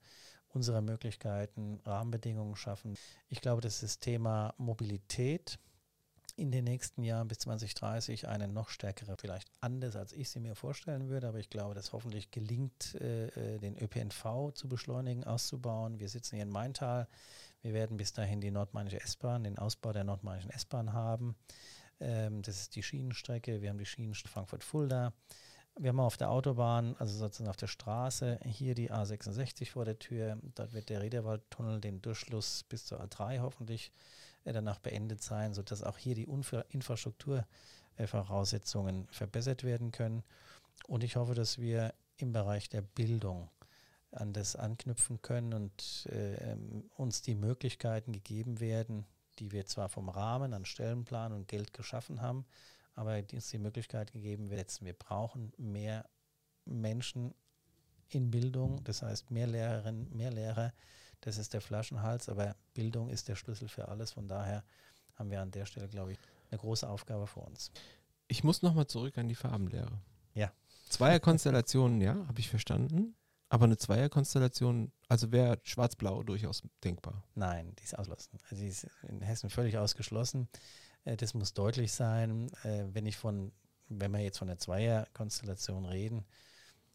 unserer Möglichkeiten Rahmenbedingungen schaffen. Ich glaube, dass das Thema Mobilität in den nächsten Jahren bis 2030 eine noch stärkere, vielleicht anders als ich sie mir vorstellen würde, aber ich glaube, dass hoffentlich gelingt, äh, äh den ÖPNV zu beschleunigen, auszubauen. Wir sitzen hier in Maintal. Wir werden bis dahin die nordmainische S-Bahn, den Ausbau der nordmainischen S-Bahn haben. Ähm, das ist die Schienenstrecke. Wir haben die Schienenstrecke Frankfurt-Fulda. Wir haben auf der Autobahn, also sozusagen auf der Straße, hier die A66 vor der Tür. Dort wird der Rederwaldtunnel den Durchschluss bis zur A3 hoffentlich äh, danach beendet sein, sodass auch hier die Infrastrukturvoraussetzungen äh, verbessert werden können. Und ich hoffe, dass wir im Bereich der Bildung an das anknüpfen können und äh, uns die Möglichkeiten gegeben werden, die wir zwar vom Rahmen an Stellenplan und Geld geschaffen haben, aber uns die Möglichkeit gegeben wird, wir brauchen mehr Menschen in Bildung, das heißt mehr Lehrerinnen, mehr Lehrer, das ist der Flaschenhals, aber Bildung ist der Schlüssel für alles. Von daher haben wir an der Stelle, glaube ich, eine große Aufgabe vor uns. Ich muss nochmal zurück an die Farbenlehre. Ja. Zweierkonstellationen, ja, habe ich verstanden. Aber eine Zweierkonstellation, also wäre Schwarz-Blau durchaus denkbar. Nein, die ist ausgeschlossen. Also die ist in Hessen völlig ausgeschlossen. Äh, das muss deutlich sein. Äh, wenn ich von, wenn wir jetzt von der Zweierkonstellation reden,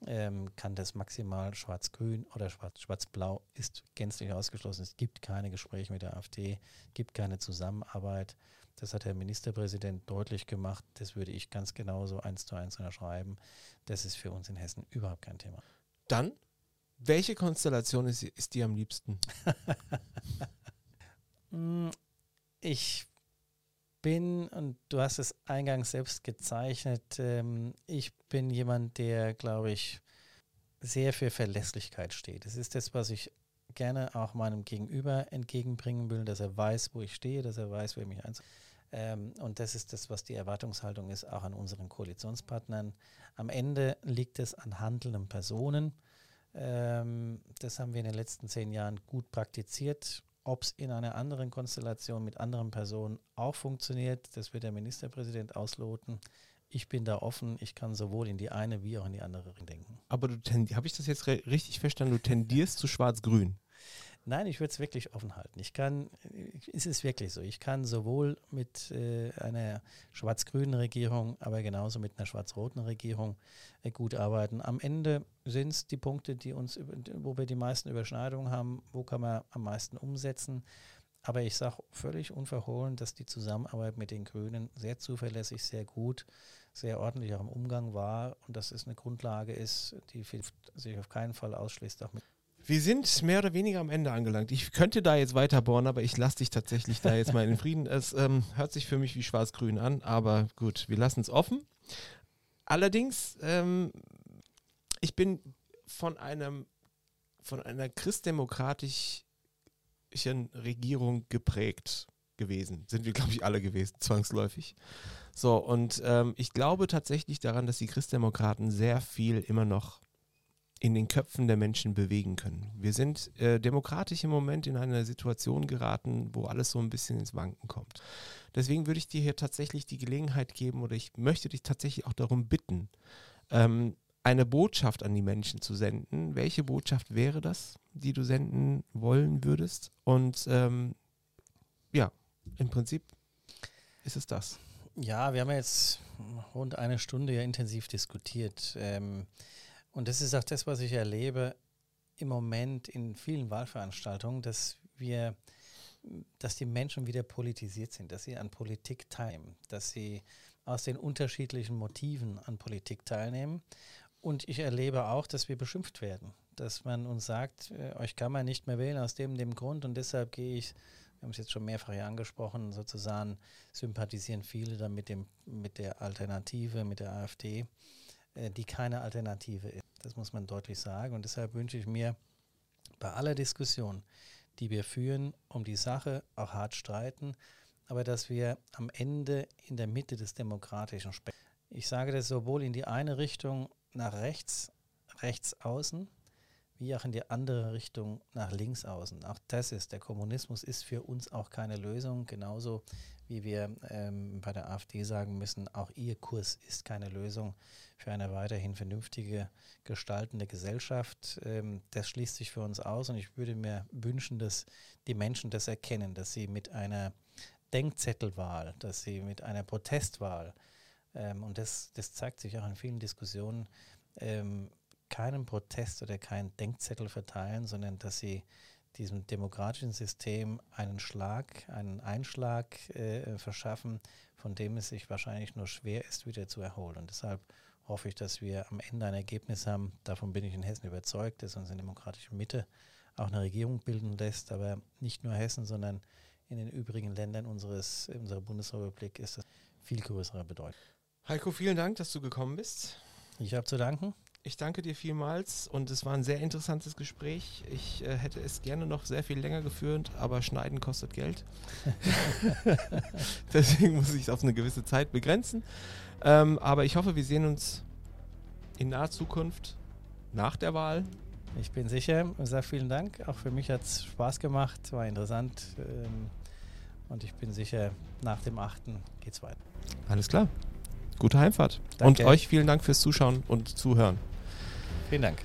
ähm, kann das maximal Schwarz-Grün oder Schwarz-Blau ist gänzlich ausgeschlossen. Es gibt keine Gespräche mit der AfD, gibt keine Zusammenarbeit. Das hat der Ministerpräsident deutlich gemacht. Das würde ich ganz genauso eins zu eins unterschreiben. Das ist für uns in Hessen überhaupt kein Thema. Dann, welche Konstellation ist, ist dir am liebsten? Hm, ich bin, und du hast es eingangs selbst gezeichnet, ähm, ich bin jemand, der, glaube ich, sehr für Verlässlichkeit steht. Das ist das, was ich gerne auch meinem Gegenüber entgegenbringen will, dass er weiß, wo ich stehe, dass er weiß, wer mich einsetzt. Ähm, und das ist das, was die Erwartungshaltung ist, auch an unseren Koalitionspartnern. Am Ende liegt es an handelnden Personen. Ähm, das haben wir in den letzten zehn Jahren gut praktiziert. Ob es in einer anderen Konstellation mit anderen Personen auch funktioniert, das wird der Ministerpräsident ausloten. Ich bin da offen. Ich kann sowohl in die eine wie auch in die andere denken. Aber du habe ich das jetzt richtig verstanden? Du tendierst zu Schwarz-Grün. Nein, ich würde es wirklich offen halten. Ich kann, es ist wirklich so, ich kann sowohl mit äh, einer schwarz-grünen Regierung, aber genauso mit einer schwarz-roten Regierung äh, gut arbeiten. Am Ende sind es die Punkte, die uns, wo wir die meisten Überschneidungen haben, wo kann man am meisten umsetzen. Aber ich sage völlig unverhohlen, dass die Zusammenarbeit mit den Grünen sehr zuverlässig, sehr gut, sehr ordentlich auch im Umgang war und dass es eine Grundlage ist, die sich auf keinen Fall ausschließt, auch mit wir sind mehr oder weniger am Ende angelangt. Ich könnte da jetzt weiter bohren, aber ich lasse dich tatsächlich da jetzt mal in den Frieden. Es ähm, hört sich für mich wie schwarz-grün an, aber gut, wir lassen es offen. Allerdings, ähm, ich bin von einem von einer christdemokratischen Regierung geprägt gewesen. Sind wir, glaube ich, alle gewesen, zwangsläufig. So, und ähm, ich glaube tatsächlich daran, dass die Christdemokraten sehr viel immer noch in den Köpfen der Menschen bewegen können. Wir sind äh, demokratisch im Moment in eine Situation geraten, wo alles so ein bisschen ins Wanken kommt. Deswegen würde ich dir hier tatsächlich die Gelegenheit geben oder ich möchte dich tatsächlich auch darum bitten, ähm, eine Botschaft an die Menschen zu senden. Welche Botschaft wäre das, die du senden wollen würdest? Und ähm, ja, im Prinzip ist es das. Ja, wir haben jetzt rund eine Stunde ja intensiv diskutiert. Ähm, und das ist auch das, was ich erlebe im Moment in vielen Wahlveranstaltungen, dass wir, dass die Menschen wieder politisiert sind, dass sie an Politik teilnehmen, dass sie aus den unterschiedlichen Motiven an Politik teilnehmen. Und ich erlebe auch, dass wir beschimpft werden, dass man uns sagt, äh, euch kann man nicht mehr wählen aus dem, dem Grund und deshalb gehe ich, wir haben es jetzt schon mehrfach hier angesprochen, sozusagen sympathisieren viele dann mit, dem, mit der Alternative, mit der AfD. Äh, die keine Alternative ist. Das muss man deutlich sagen. Und deshalb wünsche ich mir bei aller Diskussion, die wir führen, um die Sache auch hart streiten, aber dass wir am Ende in der Mitte des demokratischen Spektrums, ich sage das sowohl in die eine Richtung nach rechts, rechts außen, wie auch in die andere Richtung nach links außen. Auch das ist, der Kommunismus ist für uns auch keine Lösung, genauso wie wir ähm, bei der AfD sagen müssen, auch ihr Kurs ist keine Lösung für eine weiterhin vernünftige, gestaltende Gesellschaft. Ähm, das schließt sich für uns aus und ich würde mir wünschen, dass die Menschen das erkennen, dass sie mit einer Denkzettelwahl, dass sie mit einer Protestwahl, ähm, und das, das zeigt sich auch in vielen Diskussionen, ähm, keinen Protest oder keinen Denkzettel verteilen, sondern dass sie diesem demokratischen System einen Schlag, einen Einschlag äh, verschaffen, von dem es sich wahrscheinlich nur schwer ist, wieder zu erholen. Und deshalb hoffe ich, dass wir am Ende ein Ergebnis haben. Davon bin ich in Hessen überzeugt, dass uns in demokratischer Mitte auch eine Regierung bilden lässt. Aber nicht nur Hessen, sondern in den übrigen Ländern unseres, unserer Bundesrepublik ist das viel größere Bedeutung. Heiko, vielen Dank, dass du gekommen bist. Ich habe zu danken. Ich danke dir vielmals und es war ein sehr interessantes Gespräch. Ich äh, hätte es gerne noch sehr viel länger geführt, aber Schneiden kostet Geld. Deswegen muss ich es auf eine gewisse Zeit begrenzen. Ähm, aber ich hoffe, wir sehen uns in naher Zukunft nach der Wahl. Ich bin sicher. Ich sage vielen Dank. Auch für mich hat es Spaß gemacht, war interessant. Ähm, und ich bin sicher, nach dem 8. geht es weiter. Alles klar. Gute Heimfahrt. Danke. Und euch vielen Dank fürs Zuschauen und Zuhören. Vielen Dank.